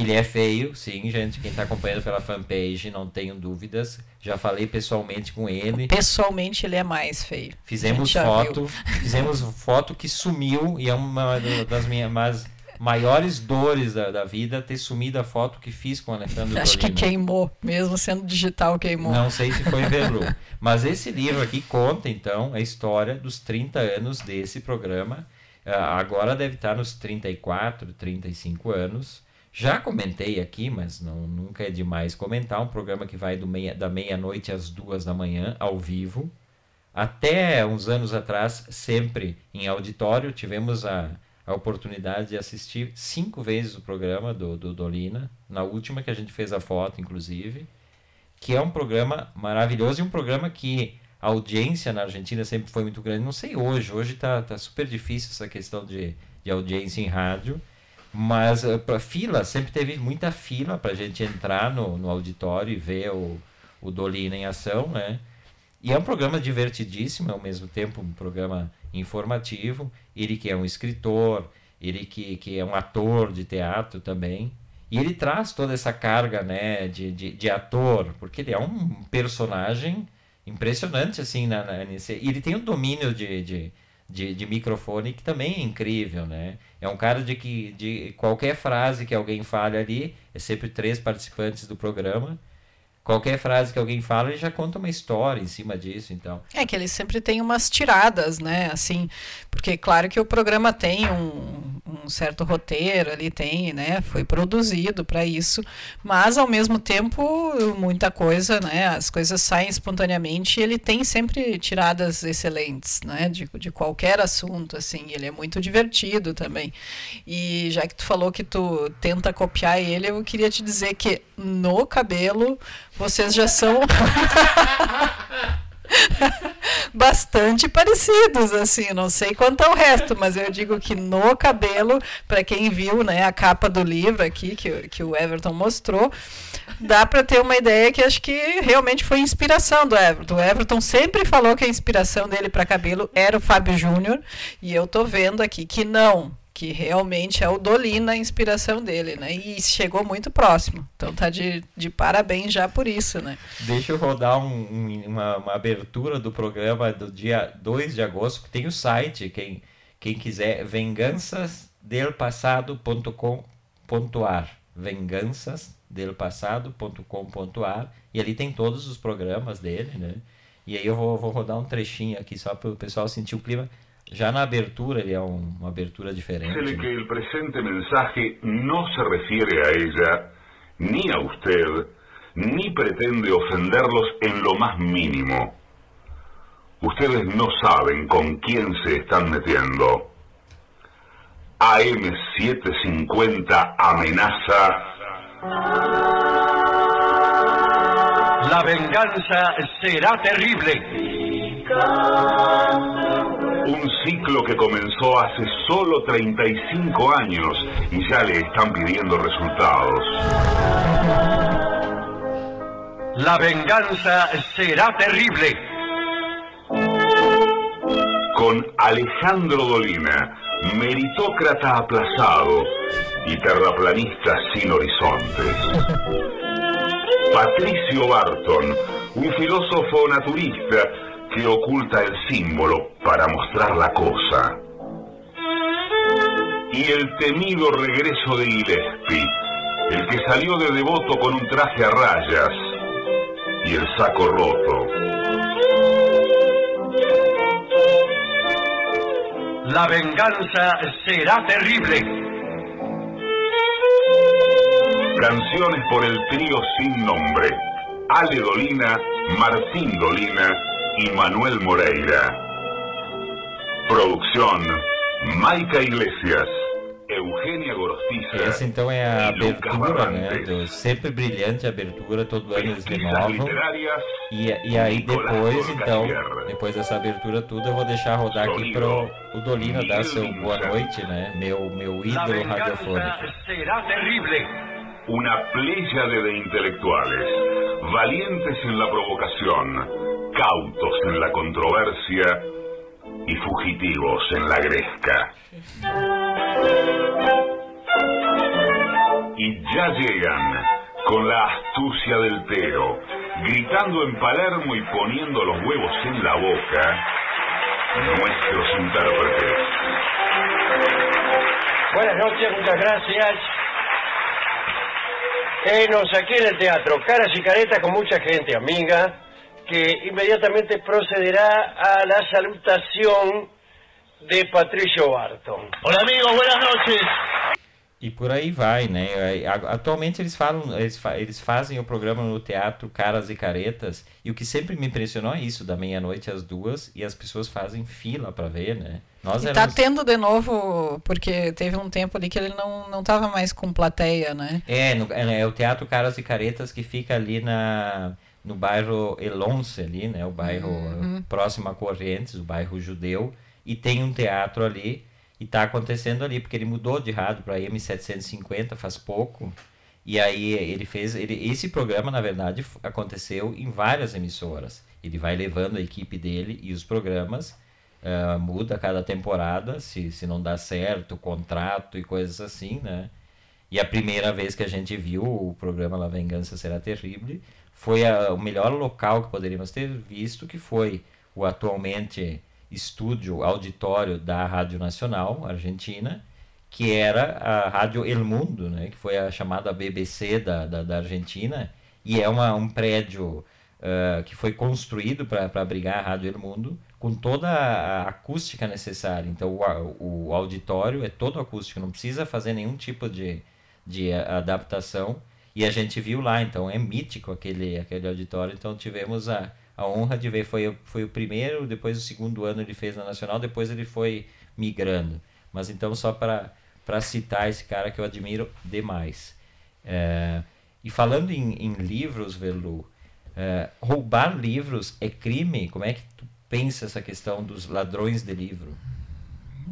Speaker 1: Ele é feio, sim, gente. Quem está acompanhando pela fanpage, não tenho dúvidas. Já falei pessoalmente com ele.
Speaker 2: Pessoalmente ele é mais feio.
Speaker 1: Fizemos foto, fizemos foto que sumiu e é uma das minhas mas, maiores dores da, da vida ter sumido a foto que fiz com o Alejandro
Speaker 2: Acho que queimou, mesmo sendo digital queimou.
Speaker 1: Não sei se foi Verlu. Mas esse livro aqui conta, então, a história dos 30 anos desse programa. Ah, agora deve estar nos 34, 35 anos. Já comentei aqui, mas não, nunca é demais comentar. Um programa que vai meia, da meia-noite às duas da manhã, ao vivo. Até uns anos atrás, sempre em auditório, tivemos a, a oportunidade de assistir cinco vezes o programa do, do Dolina. Na última que a gente fez a foto, inclusive que é um programa maravilhoso e um programa que a audiência na Argentina sempre foi muito grande. Não sei hoje, hoje tá, tá super difícil essa questão de, de audiência em rádio, mas para fila, sempre teve muita fila para a gente entrar no, no auditório e ver o, o Dolina em ação, né? E é um programa divertidíssimo, ao mesmo tempo um programa informativo. Ele que é um escritor, ele que, que é um ator de teatro também. E ele traz toda essa carga né, de, de, de ator, porque ele é um personagem impressionante, assim, na, na, nesse, e ele tem um domínio de, de, de, de, microfone que também é incrível, né? É um cara de que de qualquer frase que alguém fale ali, é sempre três participantes do programa, qualquer frase que alguém fala, ele já conta uma história em cima disso, então.
Speaker 2: É que ele sempre tem umas tiradas, né? Assim, porque claro que o programa tem um, um certo roteiro ali tem, né? Foi produzido para isso, mas ao mesmo tempo muita coisa, né? As coisas saem espontaneamente. E ele tem sempre tiradas excelentes, né? De, de qualquer assunto, assim. Ele é muito divertido também. E já que tu falou que tu tenta copiar ele, eu queria te dizer que no cabelo vocês já são bastante parecidos, assim, não sei quanto ao resto, mas eu digo que no cabelo, para quem viu, né, a capa do livro aqui que, que o Everton mostrou, dá para ter uma ideia que acho que realmente foi inspiração do Everton. O Everton sempre falou que a inspiração dele para cabelo era o Fábio Júnior, e eu tô vendo aqui que não, que realmente é o Dolina a inspiração dele, né? E chegou muito próximo. Então tá de, de parabéns já por isso, né?
Speaker 1: Deixa eu rodar um- um- uma, uma abertura do programa do dia 2 de agosto, que tem o site, quem, quem quiser, vengançasdelpassado.com.ar vengançasdelpassado.com.ar e ali tem todos os programas dele, né? E aí eu vou, vou rodar um trechinho aqui só para o pessoal sentir o clima. Já na abertura, ele é um- uma abertura diferente.
Speaker 3: Dícele
Speaker 1: né?
Speaker 3: que el presente mensaje no se refiere a ella, ni a usted, ni pretende ofenderlos en lo más mínimo. Ustedes no saben con quién se están metiendo. AM750 amenaza.
Speaker 4: La venganza será terrible.
Speaker 3: Un ciclo que comenzó hace solo 35 años y ya le están pidiendo resultados.
Speaker 4: La venganza será terrible.
Speaker 3: Con Alejandro Dolina, meritócrata aplazado y terraplanista sin horizontes. Patricio Barton, un filósofo naturista que oculta el símbolo para mostrar la cosa. Y el temido regreso de Gillespie, el que salió de devoto con un traje a rayas y el saco roto.
Speaker 4: La venganza será terrible.
Speaker 3: Canciones por el trío sin nombre. Ale Dolina, Martín Dolina y Manuel Moreira. Producción, Maica Iglesias, Eugenia Gorostiza.
Speaker 1: Essa então é a abertura, né? Do sempre brilhante abertura, todo ano eles renovam. E, e aí depois, então, depois dessa abertura tudo, eu vou deixar rodar aqui pro o Dolina dar seu boa noite, né? Meu, meu ídolo radiofônico.
Speaker 4: será terrible.
Speaker 3: una pléyade de intelectuales, valientes en la provocación, cautos en la controversia y fugitivos en la gresca. Y ya llegan con la astucia del tero, gritando en Palermo y poniendo los huevos en la boca, nuestros intérpretes.
Speaker 4: Buenas noches, muchas gracias. Enos aquí en el teatro, caras y caretas con mucha gente amiga, que inmediatamente procederá a la salutación de Patricio Barton.
Speaker 5: Hola amigos, buenas noches.
Speaker 1: E por aí vai, né? Atualmente eles falam, eles, fa- eles fazem o programa no teatro Caras e Caretas, e o que sempre me impressionou é isso, da meia-noite às duas, e as pessoas fazem fila pra ver, né? Nós
Speaker 2: E tá
Speaker 1: éramos...
Speaker 2: tendo de novo, porque teve um tempo ali que ele não, não tava mais com plateia, né?
Speaker 1: É, no- é, é o Teatro Caras e Caretas que fica ali na, no bairro Elonce, ali, né? O bairro
Speaker 2: Uhum.
Speaker 1: próximo a Correntes, o bairro judeu. E tem um teatro ali, e tá acontecendo ali, porque ele mudou de rádio para M750 faz pouco. E aí ele fez. Ele, esse programa, na verdade, aconteceu em várias emissoras. Ele vai levando a equipe dele e os programas. ah, muda cada temporada, se, se não dá certo, contrato e coisas assim, né? E a primeira vez que a gente viu o programa La Vingança Será Terrível foi a- o melhor local que poderíamos ter visto, que foi o atualmente estúdio auditório da Rádio Nacional Argentina, que era a Rádio El Mundo, né? que foi a chamada BBC da, da, da Argentina, e é uma, um prédio ah, que foi construído para abrigar a Rádio El Mundo, com toda a acústica necessária. Então, o, o auditório é todo acústico, não precisa fazer nenhum tipo de, de adaptação. E a gente viu lá, então é mítico aquele, aquele auditório. Então, tivemos a, a honra de ver. Foi, foi o primeiro, depois o segundo ano ele fez na Nacional, depois ele foi migrando. Mas então, só para citar esse cara que eu admiro demais. É, e falando em, em livros, Velu, é, roubar livros é crime? Como é que tu pensa essa questão dos ladrões de livro?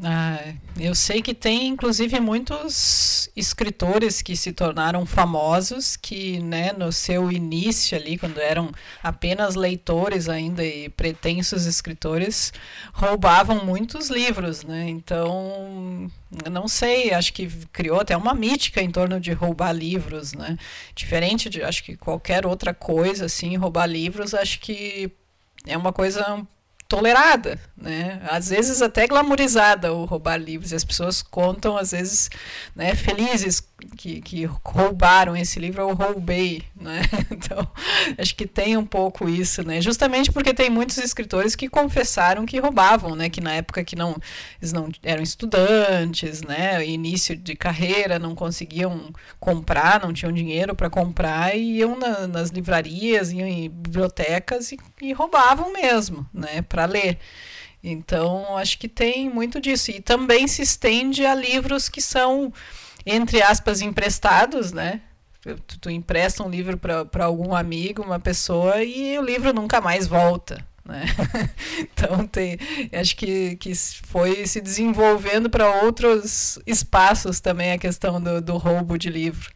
Speaker 2: Ah, eu sei que tem, inclusive, muitos escritores que se tornaram famosos, que, né, no seu início ali, quando eram apenas leitores ainda e pretensos escritores, roubavam muitos livros, né? Então, não sei, acho que criou até uma mítica em torno de roubar livros, né? Diferente de, acho que qualquer outra coisa, assim, roubar livros, acho que é uma coisa tolerada, né? Às vezes até glamorizada o roubar livros. As pessoas contam, às vezes, né, felizes que, que roubaram esse livro, eu roubei, né? Então, acho que tem um pouco isso, né? Justamente porque tem muitos escritores que confessaram que roubavam, né? Que na época que não, eles não eram estudantes, né? Início de carreira, não conseguiam comprar, não tinham dinheiro para comprar e iam na- nas livrarias, iam em bibliotecas e, e roubavam mesmo, né? Para ler. Então, acho que tem muito disso. E também se estende a livros que são, entre aspas, emprestados, né? Tu, tu empresta um livro para algum amigo, uma pessoa, e o livro nunca mais volta. Né? então, tem, acho que, que foi se desenvolvendo para outros espaços também a questão do, do roubo de livro.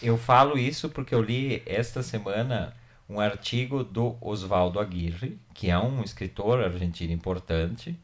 Speaker 1: Eu falo isso porque eu li esta semana um artigo do Osvaldo Aguirre, que é um escritor argentino importante,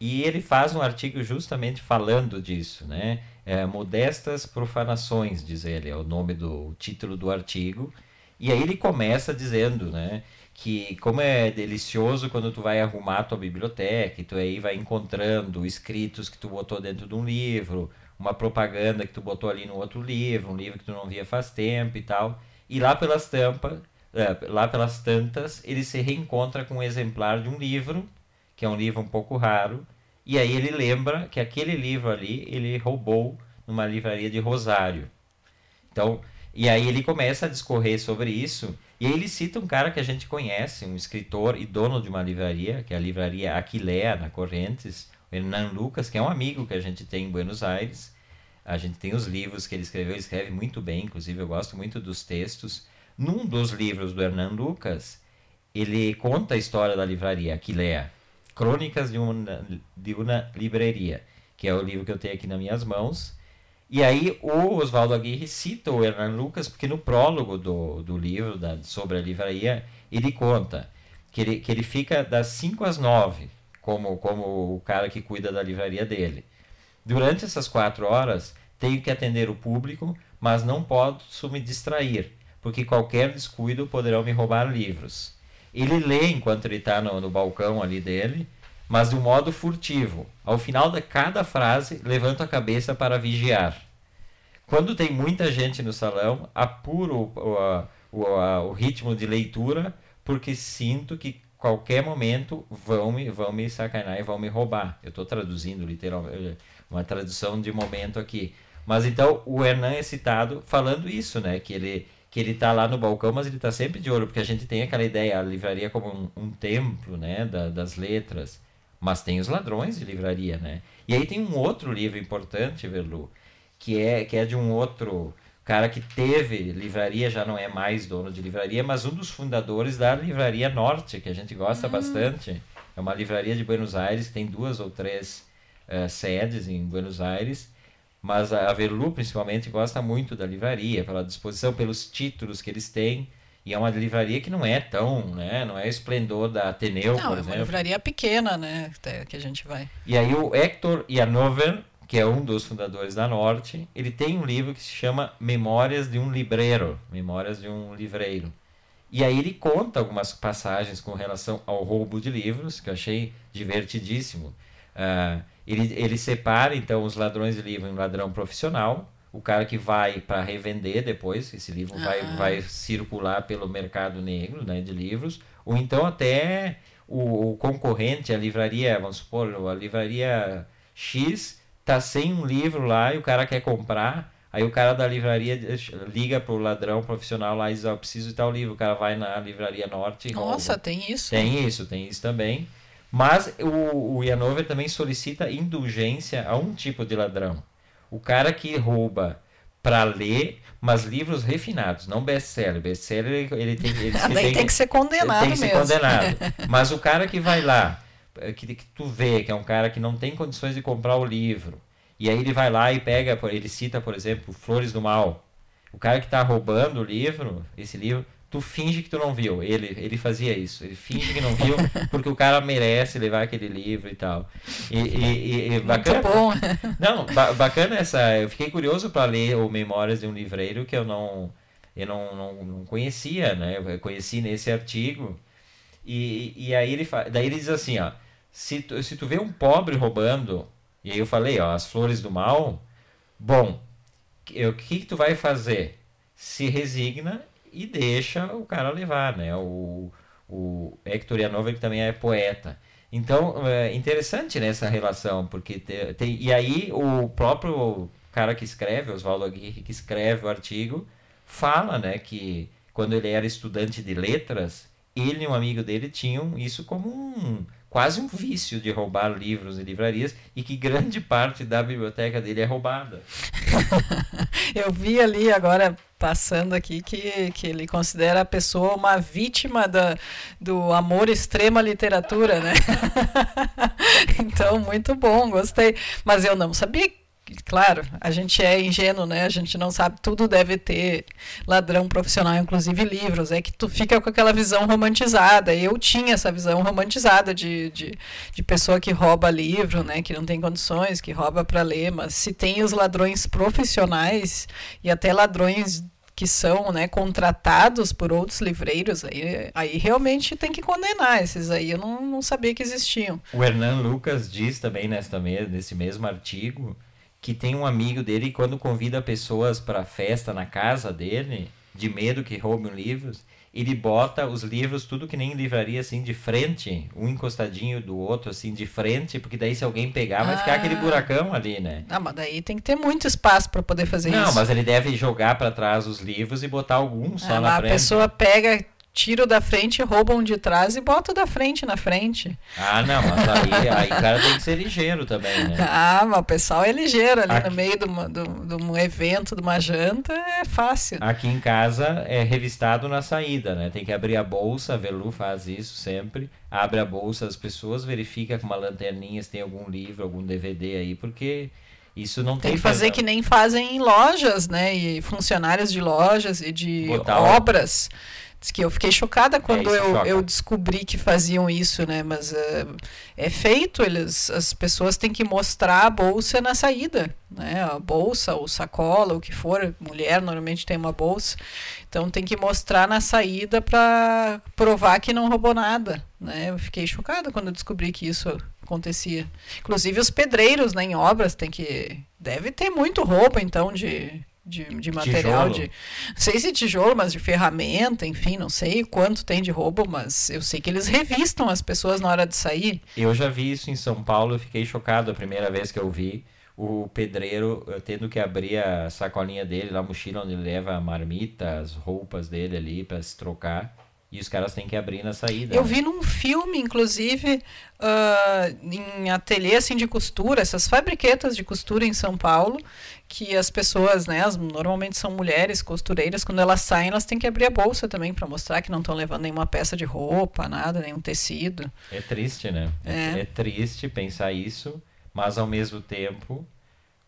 Speaker 1: e ele faz um artigo justamente falando disso, né? É, Modestas profanações, diz ele, é o nome do o título do artigo. E aí ele começa dizendo, né, que como é delicioso quando tu vai arrumar tua biblioteca, e tu aí vai encontrando escritos que tu botou dentro de um livro, uma propaganda que tu botou ali no outro livro, um livro que tu não via faz tempo e tal. E lá pelas tampas, é, lá pelas tantas, ele se reencontra com um exemplar de um livro, que é um livro um pouco raro, e aí ele lembra que aquele livro ali ele roubou numa livraria de Rosário. Então, e aí ele começa a discorrer sobre isso, e aí ele cita um cara que a gente conhece, um escritor e dono de uma livraria, que é a livraria Aquilea, na Correntes, o Hernan Lucas, que é um amigo que a gente tem em Buenos Aires. A gente tem os livros que ele escreveu, ele escreve muito bem, inclusive eu gosto muito dos textos. Num dos livros do Hernan Lucas, ele conta a história da livraria Aquilea, Crônicas de uma, de uma Livraria, que é o livro que eu tenho aqui nas minhas mãos. E aí o Oswaldo Aguirre cita o Hernan Lucas, porque no prólogo do, do livro da, sobre a livraria, ele conta que ele, que ele fica das 5 às 9, como, como o cara que cuida da livraria dele. Durante essas quatro horas, tenho que atender o público, mas não posso me distrair, porque qualquer descuido poderão me roubar livros. Ele lê enquanto ele está no, no balcão ali dele, mas de um modo furtivo. Ao final de cada frase, levanto a cabeça para vigiar. Quando tem muita gente no salão, apuro o, o, o, o ritmo de leitura, porque sinto que qualquer momento vão me, vão me sacanear e vão me roubar. Eu estou traduzindo literalmente, uma tradução de momento aqui. Mas então o Hernan é citado falando isso, né? Que ele que ele tá lá no balcão, mas ele tá sempre de olho, porque a gente tem aquela ideia, a livraria como um, um templo, né? da- das letras. Mas tem os ladrões de livraria, né? E aí tem um outro livro importante, Verlu, que é, que é de um outro cara que teve livraria, já não é mais dono de livraria, mas um dos fundadores da Livraria Norte, que a gente gosta bastante. É uma livraria de Buenos Aires, que tem duas ou três eh, sedes em Buenos Aires. Mas a Verlu, principalmente, gosta muito da livraria, pela disposição, pelos títulos que eles têm. E é uma livraria que não é tão, né? Não é esplendor da Ateneu,
Speaker 2: Não,
Speaker 1: por
Speaker 2: é uma
Speaker 1: exemplo.
Speaker 2: livraria pequena, né? Que a gente vai.
Speaker 1: E aí o Hector Janover, que é um dos fundadores da Norte, ele tem um livro que se chama Memórias de um Libreiro, Memórias de um Livreiro. E aí ele conta algumas passagens com relação ao roubo de livros, que eu achei divertidíssimo. Ah, ele, ele separa, então, os ladrões de livro em um ladrão profissional, o cara que vai para revender depois, esse livro vai,
Speaker 2: Ah.
Speaker 1: vai circular pelo mercado negro né, de livros, ou então até o, o concorrente, a livraria, vamos supor, a livraria X tá sem um livro lá e o cara quer comprar, aí o cara da livraria liga pro ladrão profissional lá e diz, ó, eu preciso de tal livro, o cara vai na livraria norte e rouba.
Speaker 2: Nossa, tem isso.
Speaker 1: Tem isso, tem isso também. Mas o, o Ianover também solicita indulgência a um tipo de ladrão. O cara que rouba para ler, mas livros refinados, não best-seller. Best-seller ele, ele tem, ele que
Speaker 2: Daí tem que ser condenado
Speaker 1: tem que ser
Speaker 2: mesmo.
Speaker 1: condenado. Mas o cara que vai lá, que, que tu vê que é um cara que não tem condições de comprar o livro, e aí ele vai lá e pega, ele cita, por exemplo, Flores do Mal. O cara que está roubando o livro, esse livro, tu finge que tu não viu. Ele, ele fazia isso. Ele finge que não viu, porque o cara merece levar aquele livro e tal. E, e, e-
Speaker 2: Muito
Speaker 1: bacana.
Speaker 2: bom.
Speaker 1: Não, ba- bacana essa. Eu fiquei curioso para ler o Memórias de um Livreiro que eu não eu não, não, não conhecia, né? Eu conheci nesse artigo. E, e aí ele fa... daí ele diz assim, ó, se tu, se tu vê um pobre roubando, e aí eu falei, ó, as flores do mal, bom, que- o que, que tu vai fazer? Se resigna e deixa o cara levar, né? O, o Hector Ianover que também é poeta. Então, é interessante nessa relação, porque te- tem, e aí o próprio cara que escreve, Oswaldo Aguirre, que escreve o artigo, fala, né, que quando ele era estudante de letras, ele e um amigo dele tinham isso como um quase um vício de roubar livros em livrarias e que grande parte da biblioteca dele é roubada.
Speaker 2: Eu vi ali agora passando aqui que, que ele considera a pessoa uma vítima da, do amor extremo à literatura, né? então, muito bom, gostei. Mas eu não sabia. Claro, a gente é ingênuo, né? A gente não sabe, tudo deve ter ladrão profissional, inclusive livros. É que tu fica com aquela visão romantizada. Eu tinha essa visão romantizada de, de, de pessoa que rouba livro, né? Que não tem condições, que rouba para ler. Mas se tem os ladrões profissionais e até ladrões que são né, contratados por outros livreiros, aí, aí realmente tem que condenar. Esses aí eu não, não sabia que existiam.
Speaker 1: O Hernan Lucas diz também nesta nesse mesmo artigo que tem um amigo dele que quando convida pessoas para festa na casa dele, de medo que roubem livros, ele bota os livros tudo que nem livraria assim de frente, um encostadinho do outro assim de frente, porque daí se alguém pegar vai ficar
Speaker 2: Ah.
Speaker 1: aquele buracão ali, né?
Speaker 2: Ah, mas daí tem que ter muito espaço para poder fazer
Speaker 1: Não,
Speaker 2: isso.
Speaker 1: mas ele deve jogar para trás os livros e botar algum só
Speaker 2: Ah,
Speaker 1: na
Speaker 2: mas a
Speaker 1: frente.
Speaker 2: pessoa pega, tira o da frente, rouba um de trás e bota o da frente na frente.
Speaker 1: Ah, não, mas aí, aí o cara tem que ser ligeiro também, né?
Speaker 2: Ah, mas o pessoal é ligeiro ali
Speaker 1: Aqui-
Speaker 2: no meio de, uma, de, um- de um evento, de uma janta, é fácil.
Speaker 1: Aqui em casa é revistado na saída, né? Tem que abrir a bolsa, a Velu faz isso sempre. Abre a bolsa das pessoas, verifica com uma lanterninha se tem algum livro, algum DVD aí, porque isso não tem,
Speaker 2: Tem que fazer
Speaker 1: perdão.
Speaker 2: que nem fazem em lojas, né? E funcionários de lojas e de
Speaker 1: Botar o-
Speaker 2: obras. Diz que eu fiquei chocada quando
Speaker 1: isso
Speaker 2: eu,
Speaker 1: choca.
Speaker 2: eu descobri que faziam isso, né? Mas eh, é feito, eles, as pessoas têm que mostrar a bolsa na saída, né? A bolsa, ou sacola, o que for. Mulher normalmente tem uma bolsa. Então tem que mostrar na saída para provar que não roubou nada, né? Eu fiquei chocada quando eu descobri que isso acontecia. Inclusive os pedreiros, né, em obras tem que deve ter muito roubo então de de, de material
Speaker 1: Tijolo.
Speaker 2: de não sei se tijolo, mas de ferramenta, enfim, não sei quanto tem de roubo, mas eu sei que eles revistam as pessoas na hora de sair.
Speaker 1: Eu já vi isso em São Paulo, eu fiquei chocado a primeira vez que eu vi o pedreiro eh, tendo que abrir a sacolinha dele, lá a mochila onde ele leva a marmita, as roupas dele ali para se trocar. E os caras têm que abrir na saída.
Speaker 2: Eu
Speaker 1: né?
Speaker 2: vi num filme, inclusive, ah, em ateliê assim, de costura, essas fabriquetas de costura em São Paulo, que as pessoas, né, as, normalmente são mulheres costureiras, quando elas saem, elas têm que abrir a bolsa também para mostrar que não estão levando nenhuma peça de roupa, nada, nenhum tecido.
Speaker 1: É triste, né? É.
Speaker 2: é
Speaker 1: triste pensar isso, mas ao mesmo tempo,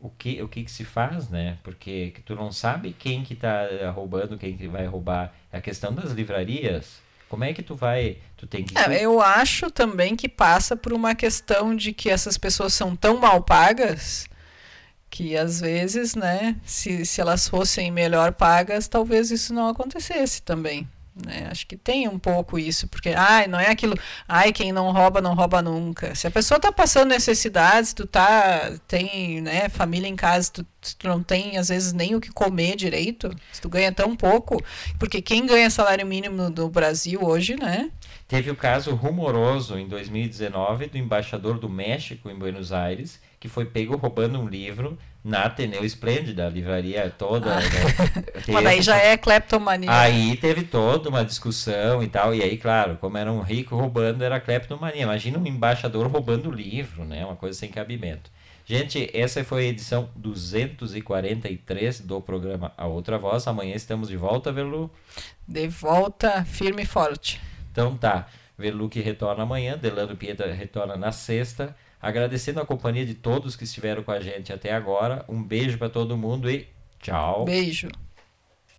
Speaker 1: o que, o que que se faz, né? Porque que tu não sabe quem que tá roubando, quem que vai roubar. A questão das livrarias. Como é que tu vai... Tu tem que...
Speaker 2: É, eu acho também que passa por uma questão de que essas pessoas são tão mal pagas que às vezes, né, se, se elas fossem melhor pagas, talvez isso não acontecesse também. Né? Acho que tem um pouco isso, porque ai, não é aquilo, ai, quem não rouba não rouba nunca. Se a pessoa está passando necessidades, tu tá tem, né, família em casa, tu, tu não tem às vezes nem o que comer direito, se tu ganha tão pouco, porque quem ganha salário mínimo no, no Brasil hoje, né?
Speaker 1: Teve o caso rumoroso em 2019 do embaixador do México em Buenos Aires, que foi pego roubando um livro na Ateneu Esplêndida, a livraria toda.
Speaker 2: Ah.
Speaker 1: né?
Speaker 2: Mas daí já é cleptomania.
Speaker 1: Aí teve toda uma discussão e tal, e aí, claro, como era um rico roubando, era cleptomania. Imagina um embaixador roubando livro, né? Uma coisa sem cabimento. Gente, essa foi a edição 243 do programa A Outra Voz. Amanhã estamos de volta, Velu.
Speaker 2: De volta firme e forte.
Speaker 1: Então tá, Velu que retorna amanhã, Delano Pieta retorna na sexta. Agradecendo a companhia de todos que estiveram com a gente até agora. Um beijo para todo mundo e tchau.
Speaker 2: Beijo.